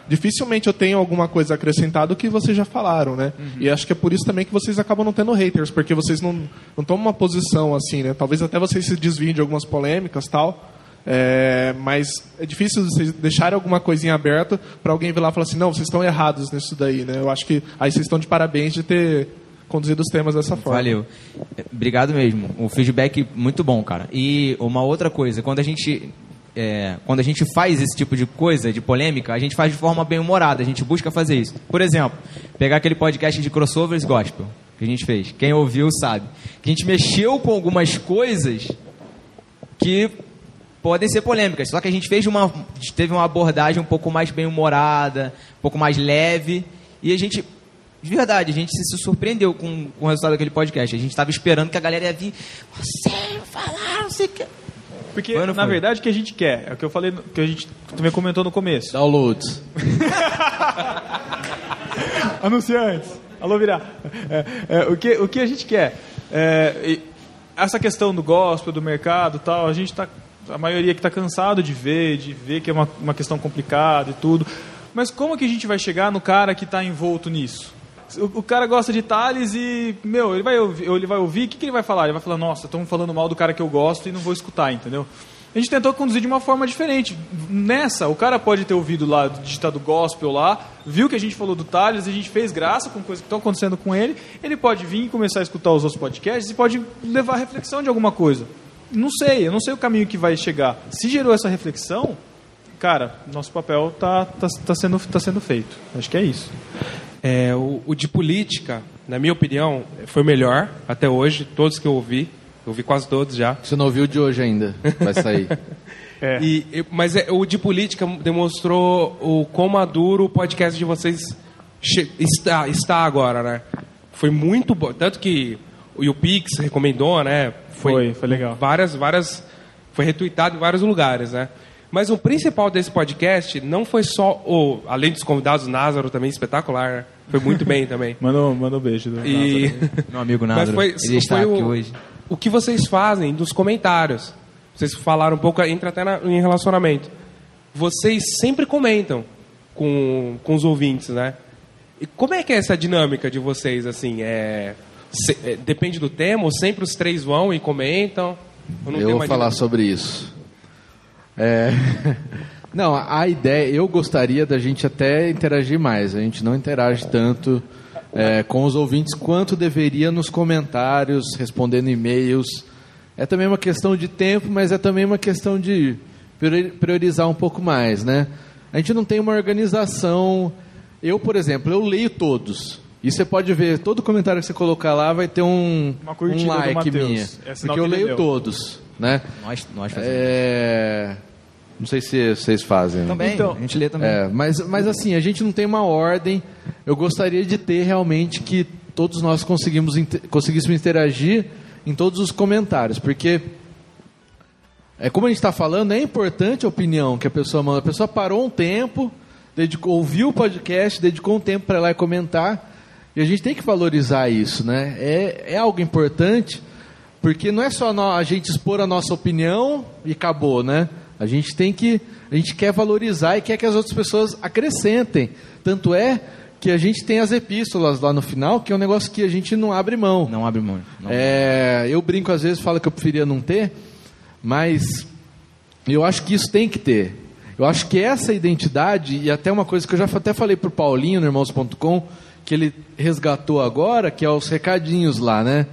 Dificilmente eu tenho alguma coisa acrescentada do que vocês já falaram, né? E acho que é por isso também que vocês acabam não tendo haters, porque vocês não, não tomam uma posição assim, né? Talvez até vocês se desviem de algumas polêmicas tal. É, mas é difícil vocês deixarem alguma coisinha aberta para alguém vir lá e falar assim, não, vocês estão errados nisso daí, né? Eu acho que aí vocês estão de parabéns de ter conduzir os temas dessa forma. Valeu. Obrigado mesmo. O feedback muito bom, cara. E uma outra coisa, quando a gente é, quando a gente faz esse tipo de coisa, de polêmica, a gente faz de forma bem humorada, a gente busca fazer isso. Por exemplo, pegar aquele podcast de crossovers gospel que a gente fez. Quem ouviu sabe. Que a gente mexeu com algumas coisas que podem ser polêmicas. Só que a gente fez uma, teve uma abordagem um pouco mais bem humorada, um pouco mais leve, e a gente de verdade, a gente se surpreendeu com, com o resultado daquele podcast. A gente estava esperando que a galera ia vir. Você falar, não sei o que. Porque, na verdade, o que a gente quer, é o que eu falei, que a gente também comentou no começo. Downloads. Anunciantes. Alô, virar. É, é, o, que, o que a gente quer? É, essa questão do gospel, do mercado tal, a gente está. A maioria que está cansado de ver, de ver que é uma, uma questão complicada e tudo. Mas como que a gente vai chegar no cara que está envolto nisso? O, cara gosta de Thales e, meu, ele vai ouvir, ele vai ouvir, o que, que ele vai falar? Ele vai falar, nossa, estão falando mal do cara que eu gosto e não vou escutar, entendeu? A gente tentou conduzir de uma forma diferente. Nessa, o cara pode ter ouvido lá, digitado gospel lá, viu que a gente falou do Thales, a gente fez graça com coisas que estão acontecendo com ele, ele pode vir e começar a escutar os outros podcasts e pode levar a reflexão de alguma coisa. Não sei, eu não sei o caminho que vai chegar. Se gerou essa reflexão, cara, nosso papel tá, tá, tá, sendo, tá sendo feito. Acho que é isso. É, o, o, de política, na minha opinião, foi melhor até hoje, todos que eu ouvi. Eu ouvi quase todos já. Você não ouviu o de hoje ainda, vai sair. é. e, mas é, o de política demonstrou o quão maduro o podcast de vocês está, está agora, né? Foi muito bom. Tanto que o Pix recomendou, né? Foi, foi, foi legal. Várias, várias, foi retweetado em vários lugares, né? Mas o principal desse podcast não foi só o, além dos convidados, o Názaro também espetacular, né? Foi muito bem também. Mandou manda um beijo. Do e... Meu amigo Názaro. Mas foi, ele está foi aqui o, hoje. O que vocês fazem dos comentários. Vocês falaram um pouco, entra até na, em relacionamento. Vocês sempre comentam com, com os ouvintes, né? E como é que é essa dinâmica de vocês, assim? É, se, é, depende do tema, ou sempre os três vão e comentam? Eu vou falar dinâmica? sobre isso. É... Não, a ideia, eu gostaria da gente até interagir mais. A gente não interage tanto é, com os ouvintes quanto deveria nos comentários, respondendo e-mails. É também uma questão de tempo, mas é também uma questão de priorizar um pouco mais, né? A gente não tem uma organização. Eu, por exemplo, eu leio todos. E você pode ver, todo comentário que você colocar lá vai ter um, um like minha. É porque eu leio todos, né? Nós, nós fazemos. É... Não sei se vocês fazem. Também, então, a gente lê também. É, mas, mas assim, a gente não tem uma ordem. Eu gostaria de ter realmente que todos nós conseguimos, conseguíssemos interagir em todos os comentários, porque é como a gente está falando, é importante a opinião que a pessoa manda. A pessoa parou um tempo, dedicou, ouviu o podcast, dedicou um tempo para ir lá e comentar, e a gente tem que valorizar isso, né? É, é algo importante, porque não é só a gente expor a nossa opinião e acabou, né? A gente tem que, a gente quer valorizar e quer que as outras pessoas acrescentem. Tanto é que a gente tem as epístolas lá no final, que é um negócio que a gente não abre mão. Não abre mão. Não. É, eu brinco às vezes, falo que eu preferia não ter, mas eu acho que isso tem que ter. Eu acho que essa identidade, e até uma coisa que eu já até falei para o Paulinho no Irmãos.com, que ele resgatou agora, que é os recadinhos lá, né?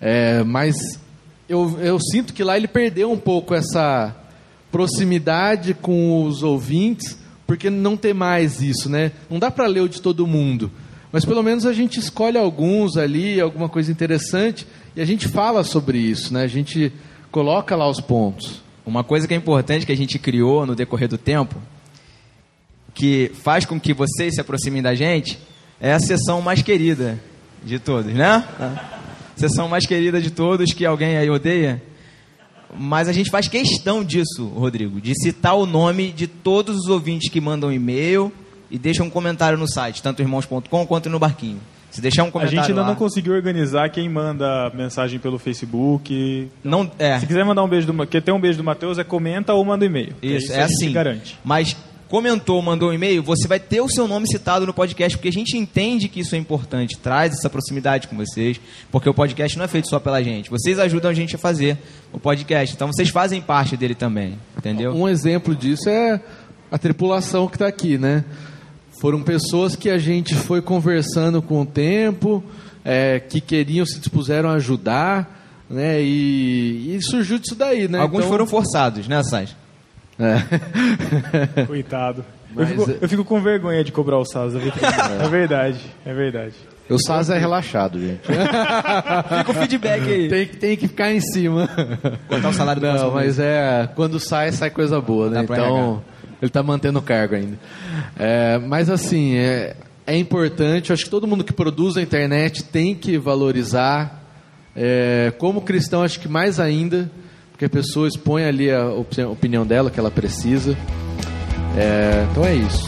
É, mas eu, eu sinto que lá ele perdeu um pouco essa proximidade com os ouvintes, porque não tem mais isso, né? Não dá para ler o de todo mundo, mas pelo menos a gente escolhe alguns ali, alguma coisa interessante, e a gente fala sobre isso, né? A gente coloca lá os pontos. Uma coisa que é importante que a gente criou no decorrer do tempo, que faz com que vocês se aproximem da gente, é a sessão mais querida de todos, né? Sessão mais querida de todos que alguém aí odeia mas a gente faz questão disso, Rodrigo, de citar o nome de todos os ouvintes que mandam e-mail e deixam um comentário no site, tanto irmãos.com quanto no Barquinho. Se deixar um comentário A gente ainda lá... não conseguiu organizar quem manda mensagem pelo Facebook. Não, é. Se quiser mandar um beijo do, quer ter um beijo do Matheus, é comenta ou manda um e-mail. Isso, é assim. garante. Mas comentou, mandou um e-mail, você vai ter o seu nome citado no podcast, porque a gente entende que isso é importante, traz essa proximidade com vocês, porque o podcast não é feito só pela gente. Vocês ajudam a gente a fazer o podcast, então vocês fazem parte dele também, entendeu? Um exemplo disso é a tripulação que está aqui, né? Foram pessoas que a gente foi conversando com o tempo, é, que queriam, se dispuseram a ajudar, né? E, e surgiu disso daí, né? Alguns Então- foram forçados, né, Saj? É. Coitado. Mas- eu, fico, eu fico com vergonha de cobrar o da vitrine. É verdade, é verdade. O Saz é relaxado, gente. Fica o feedback aí. Tem, que- tem que ficar em cima. Cortar o salário do Não, mas é. Quando sai, sai coisa boa, né? Então, ele tá mantendo o cargo ainda. É, mas assim, é, é importante, eu acho que todo mundo que produz a internet tem que valorizar. É, como cristão, acho que mais ainda, porque a pessoa expõe ali a opi- opinião dela, que ela precisa. É, então é isso.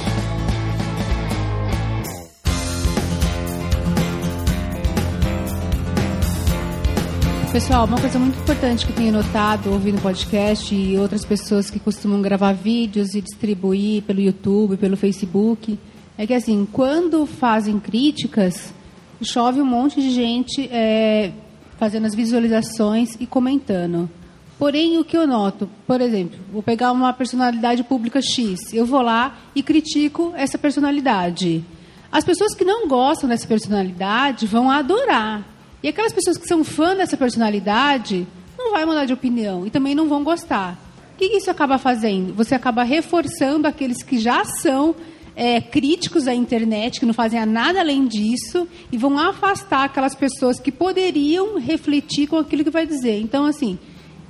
Pessoal, uma coisa muito importante que eu tenho notado ouvindo podcast e outras pessoas que costumam gravar vídeos e distribuir pelo YouTube, pelo Facebook, é que assim, quando fazem críticas, chove um monte de gente é, fazendo as visualizações e comentando. Porém, o que eu noto, por exemplo, vou pegar uma personalidade pública X, eu vou lá e critico essa personalidade. As pessoas que não gostam dessa personalidade vão adorar. E aquelas pessoas que são fã dessa personalidade não vai mudar de opinião e também não vão gostar. O que isso acaba fazendo? Você acaba reforçando aqueles que já são é, críticos à internet, que não fazem nada além disso, e vão afastar aquelas pessoas que poderiam refletir com aquilo que vai dizer. Então, assim,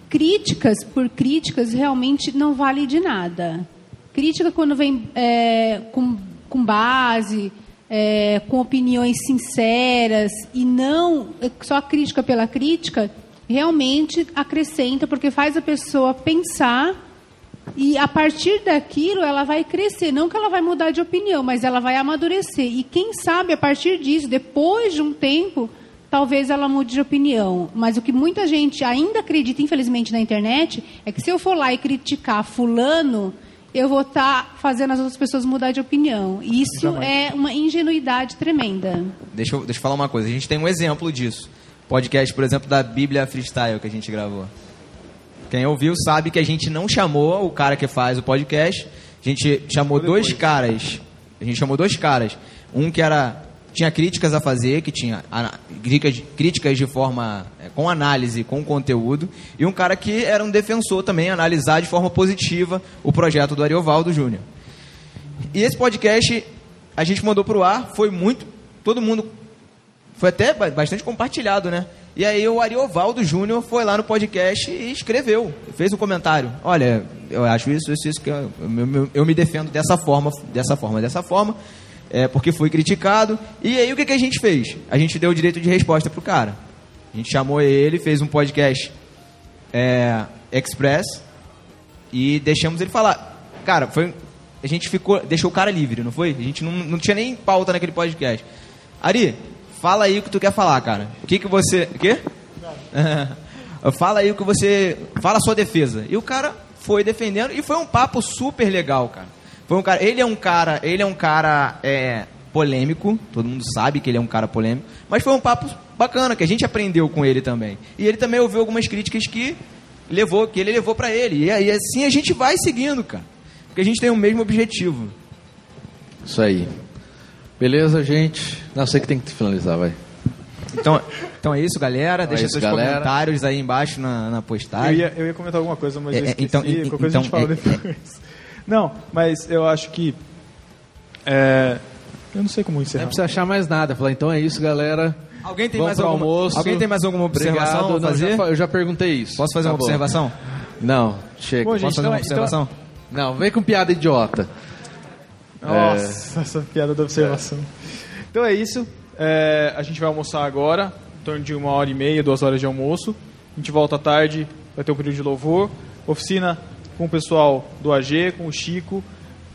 críticas por críticas realmente não vale de nada. Crítica quando vem é, com, com base, é, com opiniões sinceras e não só crítica pela crítica, realmente acrescenta porque faz a pessoa pensar e a partir daquilo ela vai crescer, não que ela vai mudar de opinião, mas ela vai amadurecer. E quem sabe a partir disso, depois de um tempo, talvez ela mude de opinião. Mas o que muita gente ainda acredita, infelizmente, na internet, é que se eu for lá e criticar fulano, eu vou estar fazendo as outras pessoas mudar de opinião. E isso Jamais. é uma ingenuidade tremenda. Deixa eu, deixa eu falar uma coisa. A gente tem um exemplo disso. Podcast, por exemplo, da Bíblia Freestyle que a gente gravou. Quem ouviu sabe que a gente não chamou o cara que faz o podcast. A gente chamou dois caras. A gente chamou dois caras. Um que era tinha críticas a fazer, que tinha críticas, críticas de forma é, com análise, com conteúdo, e um cara que era um defensor também, analisar de forma positiva o projeto do Ariovaldo Júnior. E esse podcast a gente mandou pro ar, foi muito, todo mundo foi até ba- bastante compartilhado, né? E aí o Ariovaldo Júnior foi lá no podcast e escreveu, fez um comentário. Olha, eu acho isso, isso, isso, que eu- eu- eu me defendo dessa forma, dessa forma, dessa forma, é, porque fui criticado. E aí o que, que a gente fez? A gente deu o direito de resposta pro cara. A gente chamou ele, fez um podcast é, express e deixamos ele falar. Cara, foi, a gente ficou, deixou o cara livre, não foi? A gente não, não tinha nem pauta naquele podcast. Ari, fala aí o que tu quer falar, cara. O que que você, o quê? fala aí o que você, fala a sua defesa. E o cara foi defendendo e foi um papo super legal, cara. Foi um cara, ele é um cara, ele é um cara é, polêmico, todo mundo sabe que ele é um cara polêmico, mas foi um papo bacana que a gente aprendeu com ele também. E ele também ouviu algumas críticas que levou, que ele levou pra ele. E aí assim a gente vai seguindo, cara. Porque a gente tem o mesmo objetivo. Isso aí. Beleza, gente? Não, sei que tem que finalizar, vai. Então, então é isso, galera. Então é Deixa isso, seus galera. comentários aí embaixo na, na Eu postagem. ia, eu ia comentar alguma coisa, mas É, eu é, esqueci. então, Qualquer e- coisa a gente então, fala é- depois. Não, mas eu acho que... é, eu não sei como Não encerrar. precisa achar mais nada. Falar, então é isso, galera. Alguém tem Vamos mais pro alguma- almoço. alguém tem mais alguma observação Obrigado. Não, fazer? já eu já perguntei isso. Posso fazer uma Tá bom. observação? Não, chega. Bom, gente, Posso fazer uma então- então- observação? Não, vem com piada idiota. Nossa, essa piada da observação. Então é isso. É, a gente vai almoçar agora, em torno de uma hora e meia, duas horas de almoço. A gente volta à tarde, vai ter um período de louvor. Oficina com o pessoal do AG, com o Chico.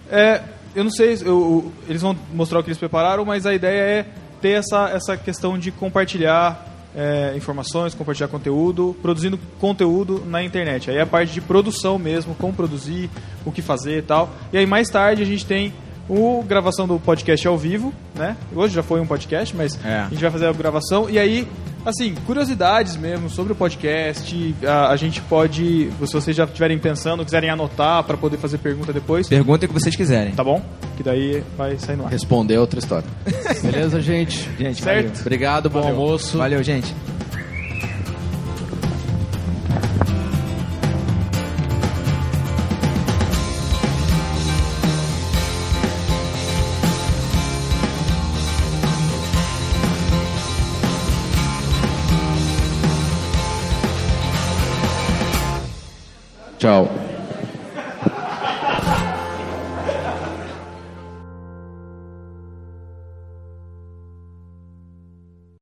É, eu não sei, eu- eles vão mostrar o que eles prepararam, mas a ideia é ter essa, essa questão de compartilhar é, informações, compartilhar conteúdo, produzindo conteúdo na internet. Aí é a parte de produção mesmo, como produzir, o que fazer e tal. E aí mais tarde a gente tem o gravação do podcast ao vivo, né? Hoje já foi um podcast, mas É. a gente vai fazer a gravação e aí, assim, curiosidades mesmo sobre o podcast. A, a gente pode, se vocês já estiverem pensando, quiserem anotar para poder fazer pergunta depois, Pergunta o que vocês quiserem. tá bom? que daí vai sair no ar. Responder é outra história. Beleza, gente? Gente, Certo? valeu. Obrigado, bom Valeu. almoço. Valeu, gente.